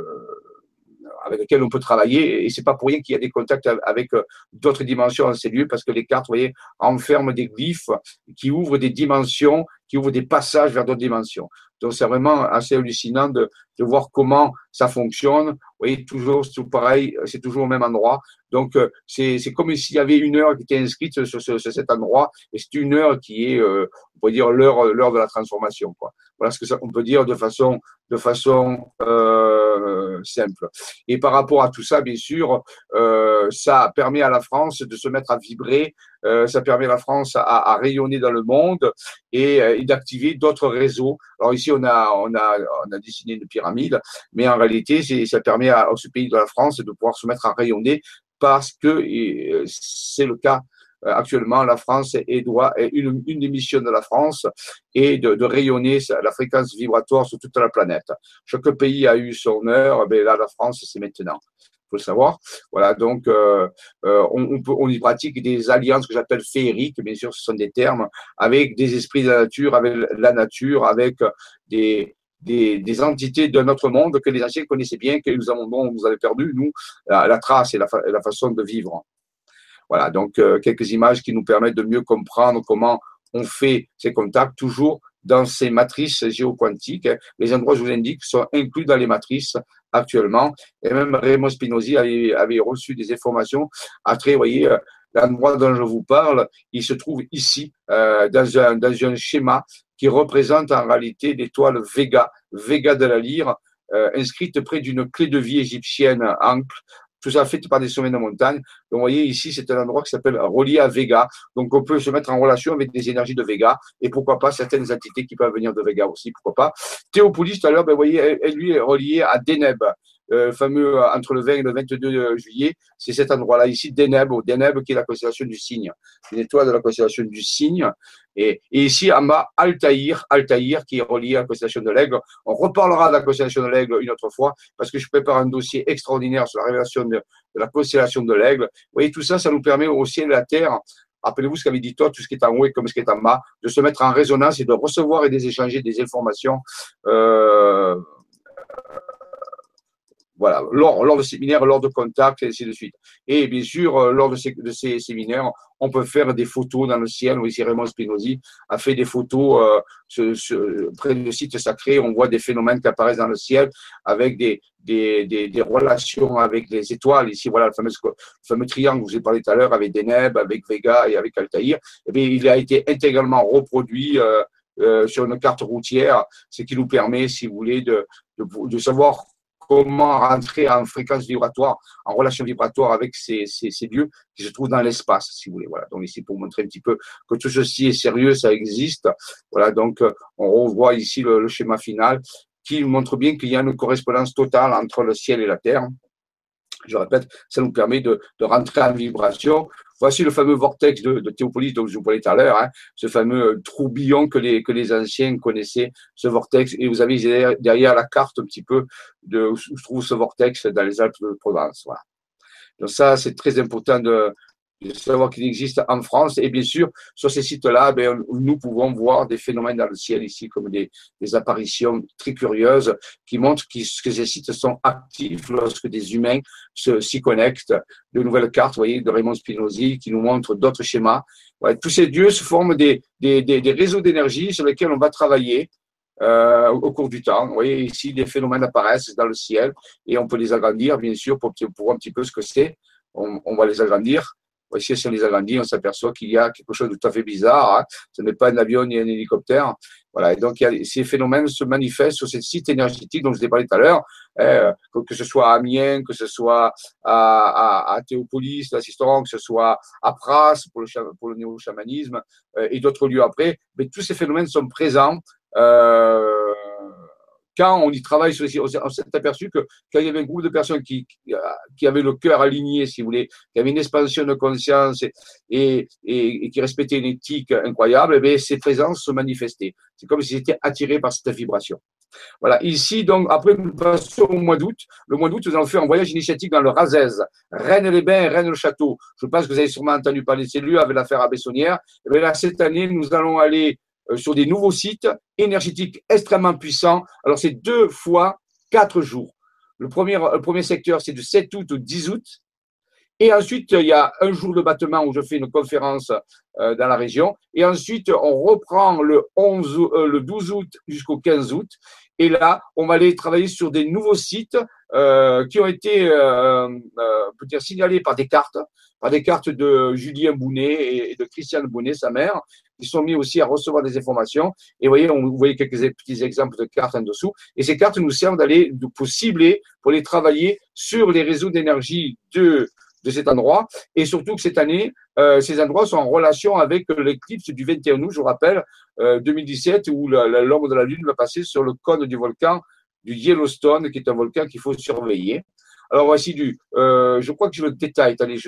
avec lesquelles on peut travailler. Et c'est pas pour rien qu'il y a des contacts avec euh, d'autres dimensions en ces lieux, parce que les cartes, enferment des glyphes qui ouvrent des dimensions, qui ouvrent des passages vers d'autres dimensions. Donc c'est vraiment assez hallucinant de, voir comment ça fonctionne. Vous voyez, toujours tout pareil, c'est toujours au même endroit. Donc c'est comme s'il y avait une heure qui était inscrite sur, cet endroit, et c'est une heure qui est, euh, on pourrait dire l'heure l'heure de la transformation. Voilà ce que peut dire de façon de façon euh, simple. Et par rapport à tout ça, bien sûr, euh, ça permet à la France de se mettre à vibrer, euh, ça permet à la France à, rayonner dans le monde et, euh, et d'activer d'autres réseaux. Alors ici, on a, on a, on a dessiné une pyramide, mais en réalité, ça permet à, ce pays de la France de pouvoir se mettre à rayonner parce que euh, c'est le cas euh, actuellement, la France est, une, des missions de la France est de, rayonner la fréquence vibratoire sur toute la planète. Chaque pays a eu son heure, mais là, la France, c'est maintenant faut le savoir. Voilà, donc euh, on y pratique des alliances que j'appelle féeriques, bien sûr, ce sont des termes, avec des esprits de la nature, avec la nature, avec des, des, des entités de notre monde que les anciens connaissaient bien, que nous avons, bon, vous avez perdu, nous, la, trace et la, façon de vivre. Voilà, donc quelques images qui nous permettent de mieux comprendre comment on fait ces contacts, toujours dans ces matrices géoquantiques. Les endroits, je vous indique, sont inclus dans les matrices actuellement. Et même Raymond Spinozzi avait, avait reçu des informations après, vous voyez, l'endroit dont je vous parle, il se trouve ici, euh, dans, un, dans un schéma qui représente en réalité l'étoile Vega, Vega de la lyre, euh, inscrite près d'une clé de vie égyptienne ancre, tout ça fait par des sommets de montagne. Donc, vous voyez, ici, c'est un endroit qui s'appelle relié à Vega. Donc, on peut se mettre en relation avec des énergies de Vega et pourquoi pas certaines entités qui peuvent venir de Vega aussi, pourquoi pas. Théopolis, tout à l'heure, ben, vous voyez, elle, lui est reliée à Deneb. Euh, fameux euh, entre le 20 et le 22 juillet, c'est cet endroit-là ici, Deneb, Deneb qui est la constellation du Cygne, une étoile de la constellation du Cygne. Et, ici, en bas, Altaïr, qui est relié à la constellation de l'Aigle. On reparlera de la constellation de l'Aigle une autre fois parce que je prépare un dossier extraordinaire sur la révélation de, la constellation de l'Aigle. Vous voyez, tout ça, ça nous permet au ciel et la terre Rappelez-vous ce qu'avait dit toi, tout ce qui est en haut et comme ce qui est en bas, de se mettre en résonance et de recevoir et d'échanger des informations euh, voilà, lors, lors de séminaires, lors de contacts, et ainsi de suite. Et bien sûr, euh, lors de ces, de ces séminaires, on peut faire des photos dans le ciel. Ici, Raymond Spinozzi a fait des photos euh, près du site sacré. On voit des phénomènes qui apparaissent dans le ciel avec des, des, des, relations avec les étoiles. Ici, voilà le fameux, fameux triangle que je vous ai parlé tout à l'heure avec Deneb, avec Vega et avec Altaïr. Et eh bien, il a été intégralement reproduit euh, euh, sur une carte routière, ce qui nous permet, si vous voulez, de, de, de savoir comment rentrer en fréquence vibratoire, en relation vibratoire avec ces, ces, lieux qui se trouvent dans l'espace, si vous voulez. Voilà. Donc ici pour montrer un petit peu que tout ceci est sérieux, ça existe. Voilà. Donc on revoit ici le schéma final qui montre bien qu'il y a une correspondance totale entre le ciel et la terre. Je répète, ça nous permet de, de rentrer en vibration Voici le fameux vortex de, de Théopolis dont je vous parlais tout à l'heure, hein, ce fameux troubillon que les, que les anciens connaissaient, ce vortex. Et vous avez derrière, la carte un petit peu de où se trouve ce vortex dans les Alpes de Provence. Voilà. Donc ça, c'est très important de, de savoir qu'il existe en France. Et bien sûr, sur ces sites-là, ben, nous pouvons voir des phénomènes dans le ciel ici, comme des, apparitions très curieuses qui montrent que, ces sites sont actifs lorsque des humains s'y connectent. De nouvelles cartes, vous voyez, de Raymond Spinozzi qui nous montrent d'autres schémas. tous ces dieux se forment des, des, des, réseaux d'énergie sur lesquels on va travailler. Euh, au cours du temps. Vous voyez ici, des phénomènes apparaissent dans le ciel et on peut les agrandir, bien sûr, pour, voir un petit peu ce que c'est. On va les agrandir. Si on les agrandit, on s'aperçoit qu'il y a quelque chose de tout à fait bizarre. Hein. Ce n'est pas un avion ni un hélicoptère. Voilà. Et donc, il y a, ces phénomènes se manifestent sur ces sites énergétiques dont je vous ai parlé tout à l'heure, hein, que ce soit à Amiens, que ce soit à, à, à Théopolis, que ce soit à Pras pour le, pour le néo-chamanisme euh, et d'autres lieux après. Mais tous ces phénomènes sont présents. Euh, quand on y travaille sur les on s'est aperçu que quand il y avait un groupe de personnes qui, qui avaient le cœur aligné, si vous voulez, qui avaient une expansion de conscience et, et, qui respectaient une éthique incroyable, eh ces présences se manifestaient. C'est comme s'ils étaient attirés par cette vibration. Voilà. Ici, donc, après, nous passons au mois d'août. Le mois d'août, nous allons faire un voyage initiatique dans le Razès, Rennes-les-Bains Rennes-le-Château. Je pense que vous avez sûrement entendu parler de ces lieux avec l'affaire à Bessonnière. Eh là, cette année, nous allons aller euh, sur des nouveaux sites énergétiques extrêmement puissants. Alors, c'est deux fois quatre jours. Le premier, premier secteur, c'est du 7 août au 10 août. Et ensuite, il y a un jour de battement où je fais une conférence euh, dans la région. Et ensuite, on reprend le, 11, euh, le 12 août jusqu'au 15 août. Et là, on va aller travailler sur des nouveaux sites euh, qui ont été euh, peut dire, signalés par des cartes, par des cartes de Julien Bounet et de Christiane Bounet, sa mère, qui sont mis aussi à recevoir des informations. Et vous voyez, on, vous voyez quelques petits exemples de cartes en dessous. Et ces cartes nous servent d'aller, pour cibler, pour les travailler sur les réseaux d'énergie de de cet endroit. Et surtout que cette année, euh, ces endroits sont en relation avec l'éclipse du 21 août, je vous rappelle, euh, 2017, où l'ombre de la Lune va passer sur le cône du volcan du Yellowstone, qui est un volcan qu'il faut surveiller. Alors voici du, euh, je crois que je le détaille. Attendez,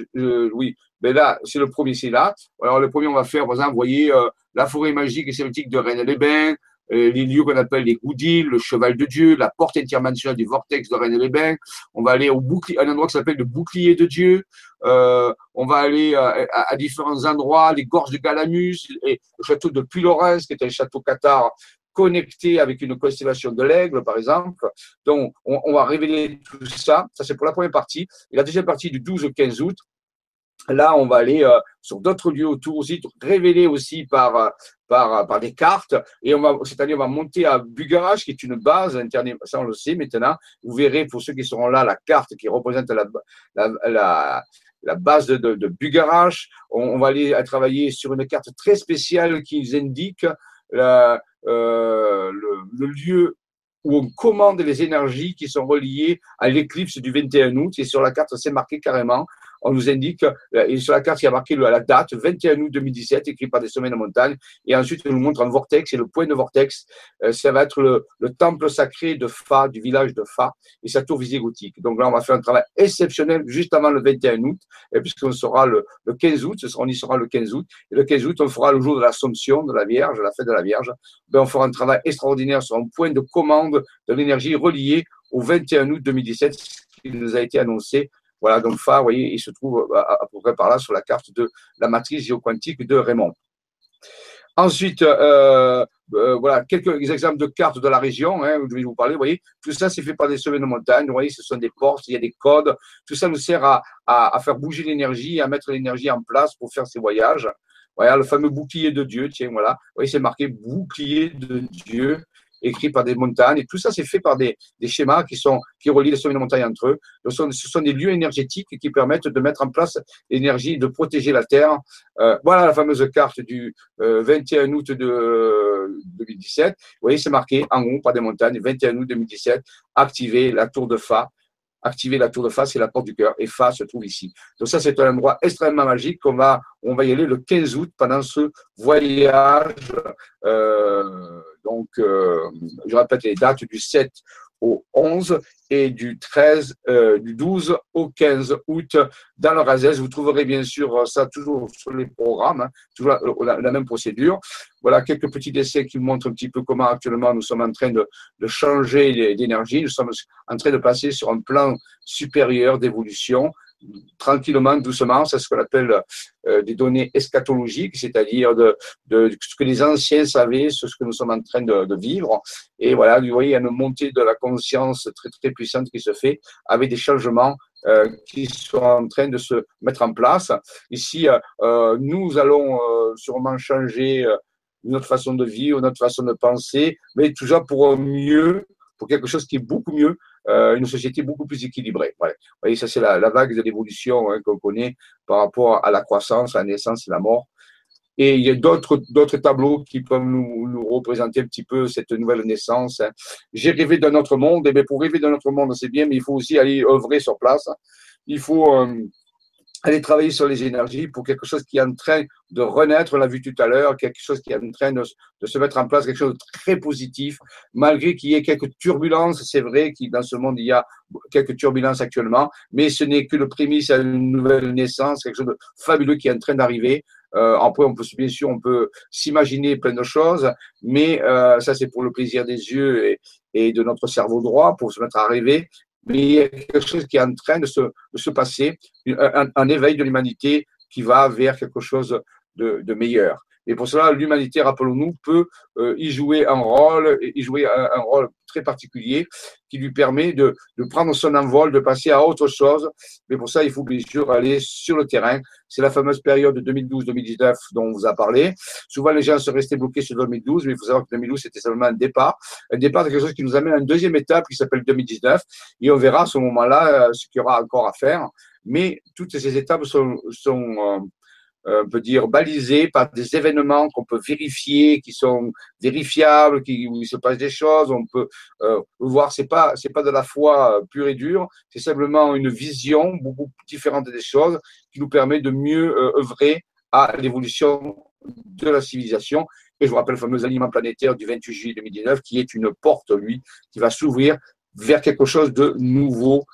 oui, mais là c'est le premier, c'est là. Alors le premier, on va faire, vous voyez euh, la forêt magique et sémitique de Rennes-les-Bains, euh, les lieux qu'on appelle les goudilles, le cheval de Dieu, la porte interdimensionnelle du vortex de Rennes-les-Bains. On va aller au bouclier, un endroit qui s'appelle le bouclier de Dieu. On va aller à, à, différents endroits, les gorges de Galamus, et le château de Puy-Laurens, qui est un château cathare connecté avec une constellation de l'aigle, par exemple. Donc, on, va révéler tout ça. Ça, c'est pour la première partie. Et la deuxième partie, du 12 au 15 août, Là, on va aller euh, sur d'autres lieux autour aussi, révélés aussi par, euh, par, par des cartes. Et on va, c'est-à-dire, on va monter à Bugarach, qui est une base internet. Ça, on le sait maintenant. Vous verrez, pour ceux qui seront là, la carte qui représente la, la, la, base de, de, Bugarach. On, va aller travailler sur une carte très spéciale qui indique euh, le, le, lieu où on commande les énergies qui sont reliées à l'éclipse du 21 août. Et sur la carte, c'est marqué carrément on nous indique, euh, et sur la carte, il y a marqué la date, 21 août 2017, écrit par des sommets de montagne. Et ensuite, on nous montre un vortex, et le point de vortex, euh, ça va être le, temple sacré de Fa, du village de Fa, et sa tour visigothique. Donc là, on va faire un travail exceptionnel juste avant le 21 août, puisqu'on sera le, 15 août, on y sera le 15 août. Et le 15 août, on fera le jour de l'Assomption de la Vierge, la fête de la Vierge. Ben, on fera un travail extraordinaire sur un point de commande de l'énergie relié au 21 août 2017, qui nous a été annoncé voilà, donc Fa, vous voyez, il se trouve euh, à, peu près par là sur la carte de la matrice géoquantique de Raymond. Ensuite, euh, euh, voilà, quelques exemples de cartes de la région, hein, je vais vous parler. Vous voyez, tout ça, c'est fait par des sommets de montagne. Vous voyez, ce sont des portes, il y a des codes. Tout ça nous sert à, à, faire bouger l'énergie, à mettre l'énergie en place pour faire ces voyages. Voilà, le fameux bouclier de Dieu, tiens, voilà. Vous voyez, c'est marqué bouclier de Dieu écrit par des montagnes. Et tout ça, c'est fait par des, des, schémas qui, sont, qui relient les sommets de montagne entre eux. Ce sont, ce sont des lieux énergétiques qui permettent de mettre en place l'énergie, de protéger la Terre. Euh, voilà la fameuse carte du 21 euh, août de 2017. Vous voyez, c'est marqué en haut par des montagnes, 21 août 2017, activer la tour de Fa activer la tour de Fa, c'est la porte du cœur, et Fa se trouve ici. Donc ça, c'est un endroit extrêmement magique qu'on va, on va y aller le 15 août pendant ce voyage. Euh, donc, euh, je répète les dates du 7 au 11 et du 13, euh, du 12 au 15 août dans le Razès. Vous trouverez bien sûr ça toujours sur les programmes, hein, toujours la, même procédure. Voilà quelques petits essais qui montrent un petit peu comment actuellement nous sommes en train de, de changer d'énergie. Nous sommes en train de passer sur un plan supérieur d'évolution tranquillement, doucement, c'est ce qu'on appelle euh, des données eschatologiques, c'est-à-dire de, ce que les anciens savaient, ce que nous sommes en train de, vivre. Et voilà, vous voyez, il y a une montée de la conscience très, très puissante qui se fait avec des changements euh, qui sont en train de se mettre en place. Ici, euh, nous allons sûrement changer notre façon de vivre, notre façon de penser, mais toujours pour mieux, pour quelque chose qui est beaucoup mieux, euh, une société beaucoup plus équilibrée. Vous voyez, ça c'est la, vague de l'évolution hein, qu'on connaît par rapport à la croissance, la naissance et la mort. Et il y a d'autres, d'autres tableaux qui peuvent nous, représenter un petit peu cette nouvelle naissance. Hein. J'ai rêvé d'un autre monde, et bien pour rêver d'un autre monde, c'est bien, mais il faut aussi aller œuvrer sur place. Il faut euh, aller travailler sur les énergies pour quelque chose qui est en train de renaître, on l'a vu tout à l'heure, quelque chose qui est en train de, se mettre en place, quelque chose de très positif, malgré qu'il y ait quelques turbulences, c'est vrai qu'il dans ce monde il y a quelques turbulences actuellement, mais ce n'est que le prémisse à une nouvelle naissance, quelque chose de fabuleux qui est en train d'arriver. Euh, après, on peut bien sûr, on peut s'imaginer plein de choses, mais euh, ça c'est pour le plaisir des yeux et, et de notre cerveau droit pour se mettre à rêver mais il y a quelque chose qui est en train de se, se passer, un, éveil de l'humanité qui va vers quelque chose de, de meilleur. Et pour cela, l'humanité, rappelons-nous, peut euh, y jouer un rôle, y jouer un, rôle particulier qui lui permet de, de, prendre son envol, de passer à autre chose. Mais pour ça, il faut bien sûr aller sur le terrain. C'est la fameuse période de 2012-2019 dont on vous a parlé. Souvent, les gens se restaient bloqués sur 2012, mais il faut savoir que 2012, c'était seulement un départ. Un départ, c'est quelque chose qui nous amène à une deuxième étape qui s'appelle 2019. Et on verra à ce moment-là euh, ce qu'il y aura encore à faire. Mais toutes ces étapes sont, sont euh, on peut dire, balisés par des événements qu'on peut vérifier, qui sont vérifiables, qui, où il se passe des choses. On peut euh, voir, c'est pas, c'est pas de la foi pure et dure, c'est simplement une vision beaucoup différente des choses qui nous permet de mieux euh, œuvrer à l'évolution de la civilisation. Et je vous rappelle le fameux aliment planétaire du 28 juillet 2019, qui est une porte, lui, qui va s'ouvrir vers quelque chose de nouveau.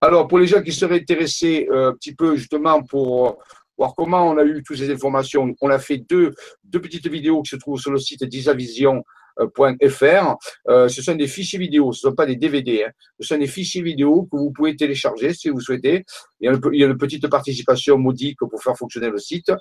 Alors, pour les gens qui seraient intéressés euh, un petit peu justement pour voir comment on a eu toutes ces informations. On a fait deux, deux petites vidéos qui se trouvent sur le site d'Isavision .fr. Euh, ce sont des fichiers vidéo, ce ne sont pas des DVD. Hein. Ce sont des fichiers vidéo que vous pouvez télécharger si vous souhaitez. Il y a une, petite participation modique pour faire fonctionner le site.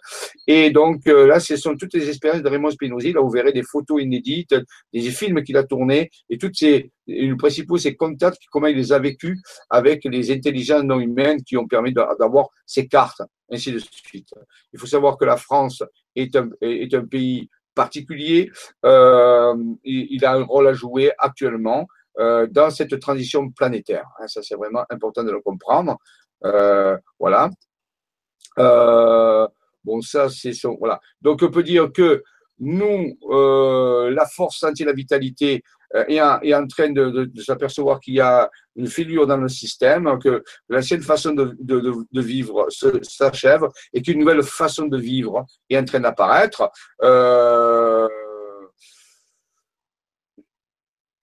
Et donc euh, là, ce sont toutes les expériences de Raymond Spinozzi. Là, vous verrez des photos inédites, des films qu'il a tournés et toutes ces, le principal, c'est contacts, comment il les a vécus avec les intelligences non humaines qui ont permis d'avoir ces cartes, ainsi de suite. Il faut savoir que la France est un, est un pays particulier. Euh, il, a un rôle à jouer actuellement euh, dans cette transition planétaire. Hein, ça, c'est vraiment important de le comprendre. Euh, voilà. bon, ça, c'est son. Voilà. Donc, on peut dire que nous, la force anti la vitalité euh, est, en, train de, s'apercevoir qu'il y a une fêlure dans le système, que l'ancienne façon de, de vivre s'achève et qu'une nouvelle façon de vivre est en train d'apparaître. Euh,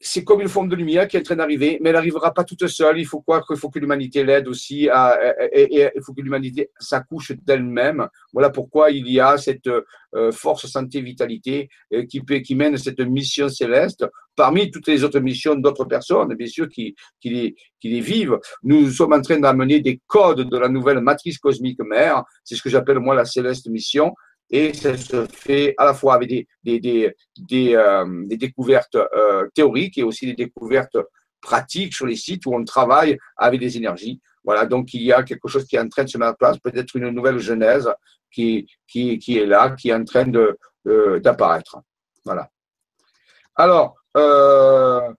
c'est comme une forme de lumière qui est en train d'arriver, mais elle n'arrivera pas toute seule. Il faut quoi qu'il faut que l'humanité l'aide aussi, à, et, il faut que l'humanité s'accouche d'elle-même. Voilà pourquoi il y a cette euh, force santé vitalité euh, qui, mène cette mission céleste parmi toutes les autres missions d'autres personnes, bien sûr, qui, qui les vivent. Nous sommes en train d'amener des codes de la nouvelle matrice cosmique mère. C'est ce que j'appelle moi la céleste mission et ça se fait à la fois avec des, euh, découvertes euh, théoriques et aussi des découvertes pratiques sur les sites où on travaille avec des énergies. Voilà, donc il y a quelque chose qui est en train de se mettre en place, peut-être une nouvelle genèse qui, qui, est là, qui est en train de, d'apparaître. Voilà. Alors, euh,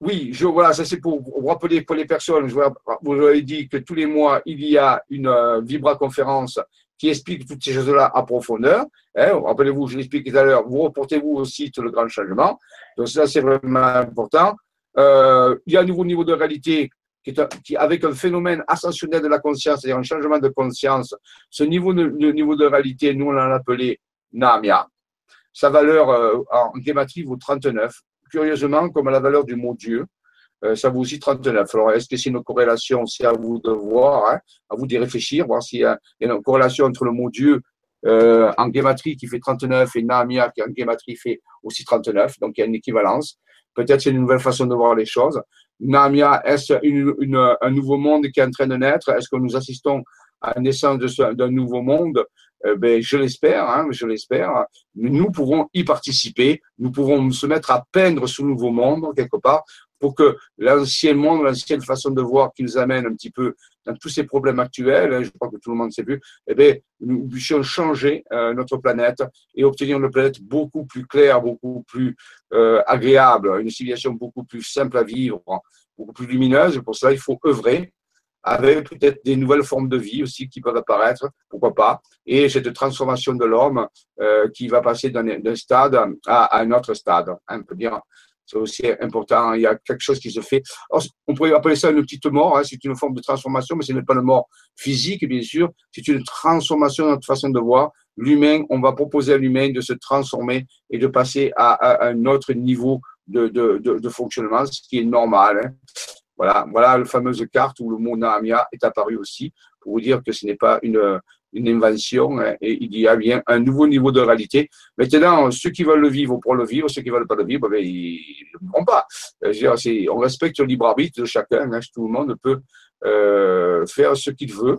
oui, voilà, ça c'est pour vous rappeler pour les personnes. Je vous avais dit que tous les mois, il y a une euh, vibra-conférence qui explique toutes ces choses-là à profondeur. Hein, Rappelez-vous, je l'explique tout à l'heure, vous reportez-vous au site Le Grand Changement. Donc ça, c'est vraiment important. Euh, il y a un nouveau niveau de réalité qui avec un phénomène ascensionnel de la conscience, c'est-à-dire un changement de conscience. Ce niveau de, niveau de réalité, nous, on l'a appelé Namia. Sa valeur euh, en guématrie vaut 39, curieusement comme la valeur du mot Dieu. Euh, ça vaut aussi 39. Alors, est-ce que c'est une corrélation? C'est à vous de voir, hein, à vous d'y réfléchir, voir s'il y, a une corrélation entre le mot Dieu euh, en guématrie qui fait 39 et Nahamia qui en guématrie fait aussi 39. Donc, il y a une équivalence. Peut-être c'est une nouvelle façon de voir les choses. Nahamia, est-ce une, un nouveau monde qui est en train de naître? Est-ce que nous assistons à la naissance d'un nouveau monde? Euh, ben, je l'espère, hein, je l'espère. Nous pourrons y participer, nous pourrons se mettre à peindre ce nouveau monde quelque part pour que l'ancien monde, l'ancienne façon de voir qui nous amène un petit peu dans tous ces problèmes actuels, hein, je crois que tout le monde sait vu, eh bien, nous puissions changer euh, notre planète et obtenir une planète beaucoup plus claire, beaucoup plus euh, agréable, une civilisation beaucoup plus simple à vivre, beaucoup plus lumineuse. Pour cela, il faut œuvrer avec peut-être des nouvelles formes de vie aussi qui peuvent apparaître, pourquoi pas, et cette transformation de l'homme euh, qui va passer d'un stade à, un autre stade, hein, on peut dire c'est aussi important. Il y a quelque chose qui se fait. on pourrait appeler ça une petite mort. Hein. c'est une forme de transformation, mais ce n'est pas une mort physique, bien sûr. C'est une transformation de notre façon de voir. L'humain, on va proposer à l'humain de se transformer et de passer à, un autre niveau de, fonctionnement, ce qui est normal. Hein. Voilà, voilà la fameuse carte où le mot Nahamia est apparu aussi, pour vous dire que ce n'est pas une, une invention hein, et il y a bien un nouveau niveau de réalité. Maintenant, ceux qui veulent le vivre pour le vivre, ceux qui veulent pas le vivre, ben, ils ne le pas. on respecte le libre arbitre de chacun. Hein, tout le monde peut euh, faire ce qu'il veut.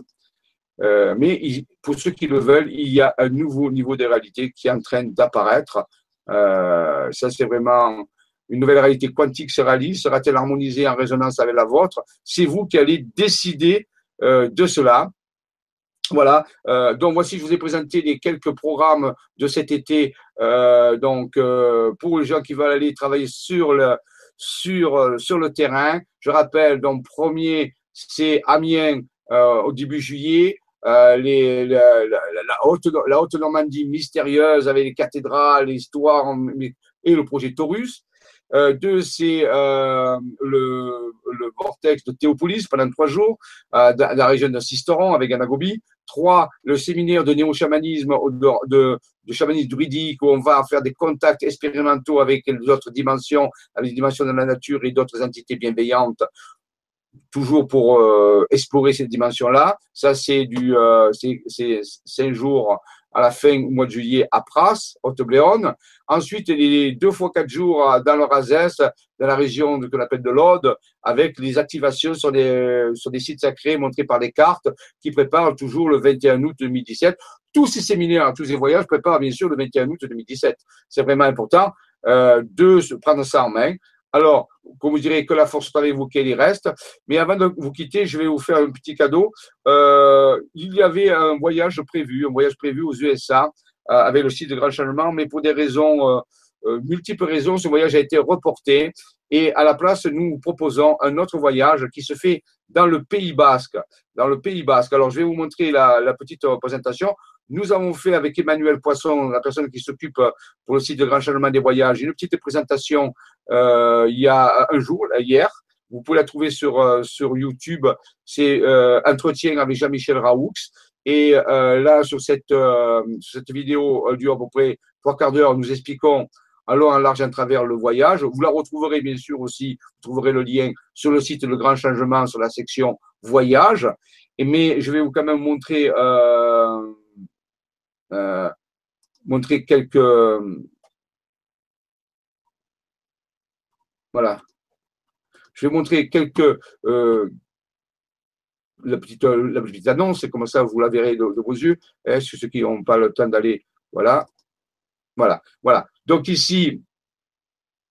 Euh, mais pour ceux qui le veulent, il y a un nouveau niveau de réalité qui est en train d'apparaître. Euh, ça, c'est vraiment une nouvelle réalité quantique se réalise. Sera-t-elle harmonisée en résonance avec la vôtre? C'est vous qui allez décider de cela. Voilà. Euh, donc voici, je vous ai présenté les quelques programmes de cet été. Euh, donc euh, pour les gens qui veulent aller travailler sur le terrain, je rappelle. Donc premier, c'est Amiens au début juillet. La, haute, Normandie mystérieuse avec les cathédrales, l'histoire et le projet Taurus. Deux, c'est le, vortex de Théopolis pendant trois jours, euh, la région de Sisteron avec Anagobi. Trois, le séminaire de néo-chamanisme, de, de, chamanisme druidique, où on va faire des contacts expérimentaux avec les autres dimensions, avec les dimensions de la nature et d'autres entités bienveillantes, toujours pour euh, explorer cette dimension-là. Ça, c'est du, euh, c'est cinq jours à la fin du mois de juillet à Pras, Haute-Bléone. Ensuite, les deux fois quatre jours dans le Razès, dans la région que l'on appelle de l'Aude, avec les activations sur des, sur des sites sacrés montrés par les cartes qui préparent toujours le 21 août 2017. Tous ces séminaires, tous ces voyages préparent bien sûr le 21 août 2017. C'est vraiment important euh, de prendre ça en main. Alors, comme vous direz, que la force soit avec vous qu'elle reste. Mais avant de vous quitter, je vais vous faire un petit cadeau. Euh, il y avait un voyage prévu, un voyage prévu aux USA euh, avec le site de Grand Changement, mais pour des raisons, euh, multiples raisons, ce voyage a été reporté. Et à la place, nous vous proposons un autre voyage qui se fait dans le Pays Basque. Dans le Pays Basque. Alors, je vais vous montrer la, petite représentation. Nous avons fait avec Emmanuel Poisson, la personne qui s'occupe pour le site de Grand Changement des Voyages, une petite présentation il y a un jour, hier. Vous pouvez la trouver sur, euh, sur YouTube. C'est euh, Entretien avec Jean-Michel Raoux. Et euh, là, sur cette, euh, cette vidéo euh, dure à peu près trois quarts d'heure, nous expliquons allons en large à travers le voyage. Vous la retrouverez bien sûr aussi, vous trouverez le lien sur le site Le Grand Changement, sur la section voyage. Mais je vais vous quand même montrer, euh, euh, montrer quelques, Voilà. Je vais montrer quelques euh, la, petite, la petite annonce, et comme ça vous la verrez de, vos yeux. Hein, ceux qui n'ont pas le temps d'aller, voilà. Voilà, voilà. Donc ici,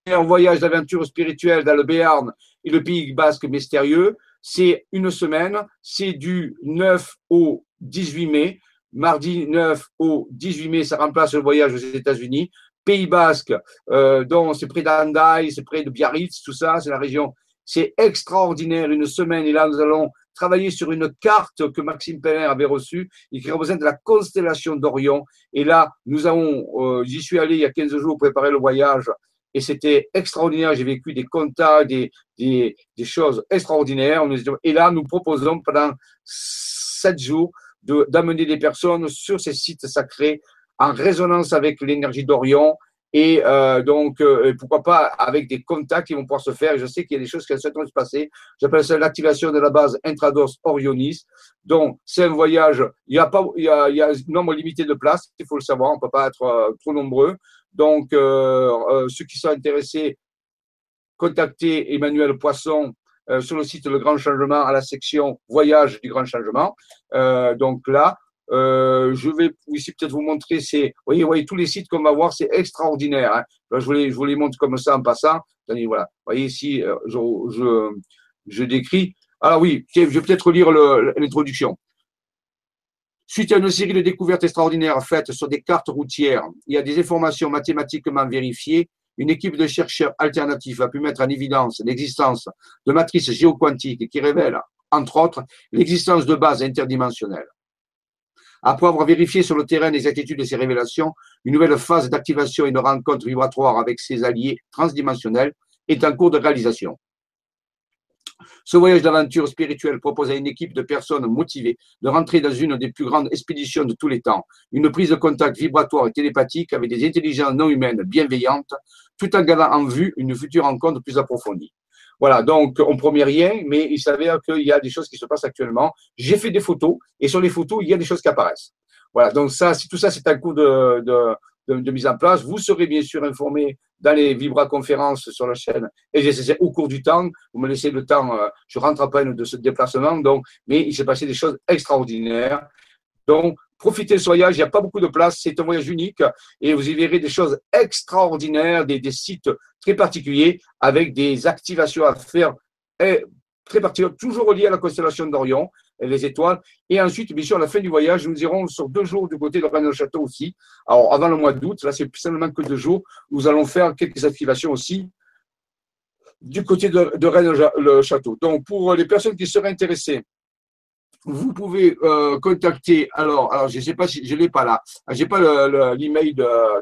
un voyage d'aventure spirituelle dans le Béarn et le Pays basque mystérieux. C'est une semaine, c'est du 9 au 18 mai. Mardi 9 au 18 mai, ça remplace le voyage aux États-Unis. Pays Basque, euh, dont c'est près d'Andaï, c'est près de Biarritz, tout ça, c'est la région. C'est extraordinaire, une semaine. Et là, nous allons travailler sur une carte que Maxime Pellin avait reçue et qui représente la constellation d'Orion. Et là, nous avons, euh, j'y suis allé il y a 15 jours préparer le voyage et c'était extraordinaire. J'ai vécu des contacts, des, des, des choses extraordinaires. Et là, nous proposons pendant sept jours d'amener des personnes sur ces sites sacrés en résonance avec l'énergie d'Orion et euh, donc euh, pourquoi pas avec des contacts qui vont pouvoir se faire. Je sais qu'il y a des choses qui vont se passer. J'appelle ça l'activation de la base Intrados Orionis. Donc c'est un voyage. Il y a pas, il y a, il un nombre limité de places. Il faut le savoir. On peut pas être euh, trop nombreux. Donc ceux qui sont intéressés, contactez Emmanuel Poisson sur le site Le Grand Changement à la section Voyage du Grand Changement. donc là, euh, je vais ici peut-être vous montrer, c'est, voyez, voyez, tous les sites qu'on va voir, c'est extraordinaire. Hein. je, vous les, je vous les montre comme ça en passant. Attendez, voilà. Vous voyez ici, euh, je, je, je décris. Alors oui, je vais peut-être lire l'introduction. Suite à une série de découvertes extraordinaires faites sur des cartes routières, il y a des informations mathématiquement vérifiées. Une équipe de chercheurs alternatifs a pu mettre en évidence l'existence de matrices géoquantiques qui révèlent, entre autres, l'existence de bases interdimensionnelles. Après avoir vérifié sur le terrain l'exactitude de ces révélations, une nouvelle phase d'activation et de rencontre vibratoire avec ses alliés transdimensionnels est en cours de réalisation. Ce voyage d'aventure spirituelle propose à une équipe de personnes motivées de rentrer dans une des plus grandes expéditions de tous les temps, une prise de contact vibratoire et télépathique avec des intelligences non humaines bienveillantes, tout en gardant en vue une future rencontre plus approfondie. Voilà, donc on promet rien, mais il s'avère qu'il y a des choses qui se passent actuellement. J'ai fait des photos et sur les photos, il y a des choses qui apparaissent. Voilà, donc ça, tout ça, c'est un coup de, de, de, mise en place. Vous serez bien sûr informé dans les Vibra-conférences sur la chaîne et j'essaie au cours du temps. Vous me laissez le temps, euh, je rentre à peine de ce déplacement, donc, mais il s'est passé des choses extraordinaires. Donc, profitez de ce voyage, il n'y a pas beaucoup de place, c'est un voyage unique et vous y verrez des choses extraordinaires, des, sites très particuliers avec des activations à faire et très particulières, toujours reliées à la constellation d'Orion, les étoiles. Et ensuite, bien sûr, à la fin du voyage, nous irons sur deux jours du côté de Rennes-le-Château aussi. Alors, avant le mois d'août, là, c'est seulement que deux jours, nous allons faire quelques activations aussi du côté de, de Rennes-le-Château. Donc, pour les personnes qui seraient intéressées, vous pouvez euh, contacter. Alors, alors je ne sais pas si je l'ai pas là. J'ai pas l'email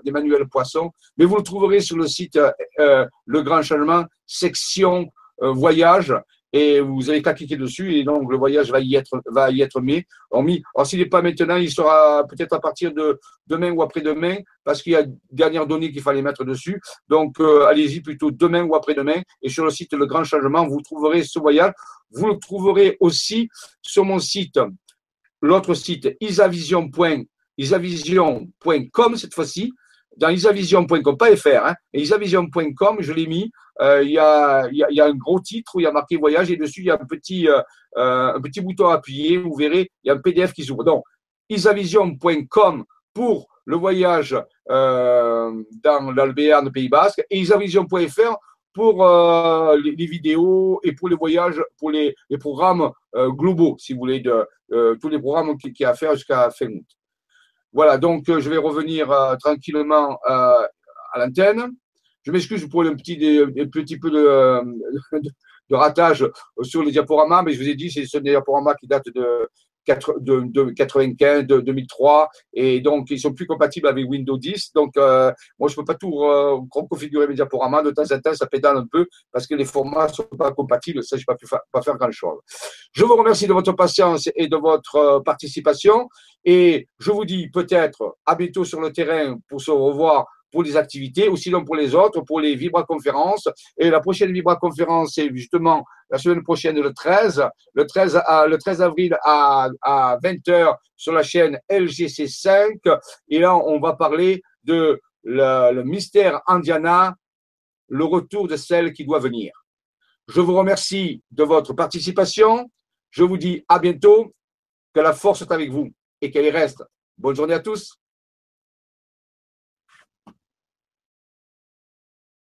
d'Emmanuel Poisson, mais vous le trouverez sur le site euh, Le Grand Changement, section euh, voyage et vous qu'à cliquer dessus et donc le voyage va y être va y être mis. mis. Alors s'il n'est pas maintenant, il sera peut-être à partir de demain ou après-demain parce qu'il y a dernières données qu'il fallait mettre dessus. Donc euh, allez-y plutôt demain ou après-demain et sur le site Le Grand Changement, vous trouverez ce voyage. Vous le trouverez aussi sur mon site, l'autre site isavision.com cette fois-ci, dans isavision.com, pas FR, hein, isavision.com, je l'ai mis, il y, a, un gros titre où il y a marqué voyage et dessus il y a un petit, euh, euh, un petit bouton à appuyer, vous verrez, il y a un PDF qui s'ouvre. Donc, isavision.com pour le voyage euh, dans l'Albéar, Pays Basque, et isavision.fr pour euh, les, vidéos et pour les voyages, pour les, programmes euh, globaux, si vous voulez, de euh, tous les programmes qu'il y a à faire jusqu'à fin août. Voilà, donc je vais revenir tranquillement à l'antenne. Je m'excuse pour un petit, un petit peu de, de, de, ratage sur les diaporamas, mais je vous ai dit, c'est ce diaporama qui date de, de, de 95, de 2003, et donc ils sont plus compatibles avec Windows 10. Donc, euh, moi, je peux pas tout euh, configurer mes diaporamas. De temps en temps, ça pédale un peu parce que les formats sont pas compatibles. Ça, peux pas, pas faire grand chose. Je vous remercie de votre patience et de votre euh, participation. Et je vous dis peut-être à bientôt sur le terrain pour se revoir pour les activités, ou sinon pour les autres, pour les vibra-conférences. Et la prochaine vibra-conférence, c'est justement la semaine prochaine, le 13, le 13, à, le 13 avril à, à 20h sur la chaîne LGC5. Et là, on va parler de le, le mystère Indiana, le retour de celle qui doit venir. Je vous remercie de votre participation. Je vous dis à bientôt. Que la force est avec vous et qu'elle y reste. Bonne journée à tous.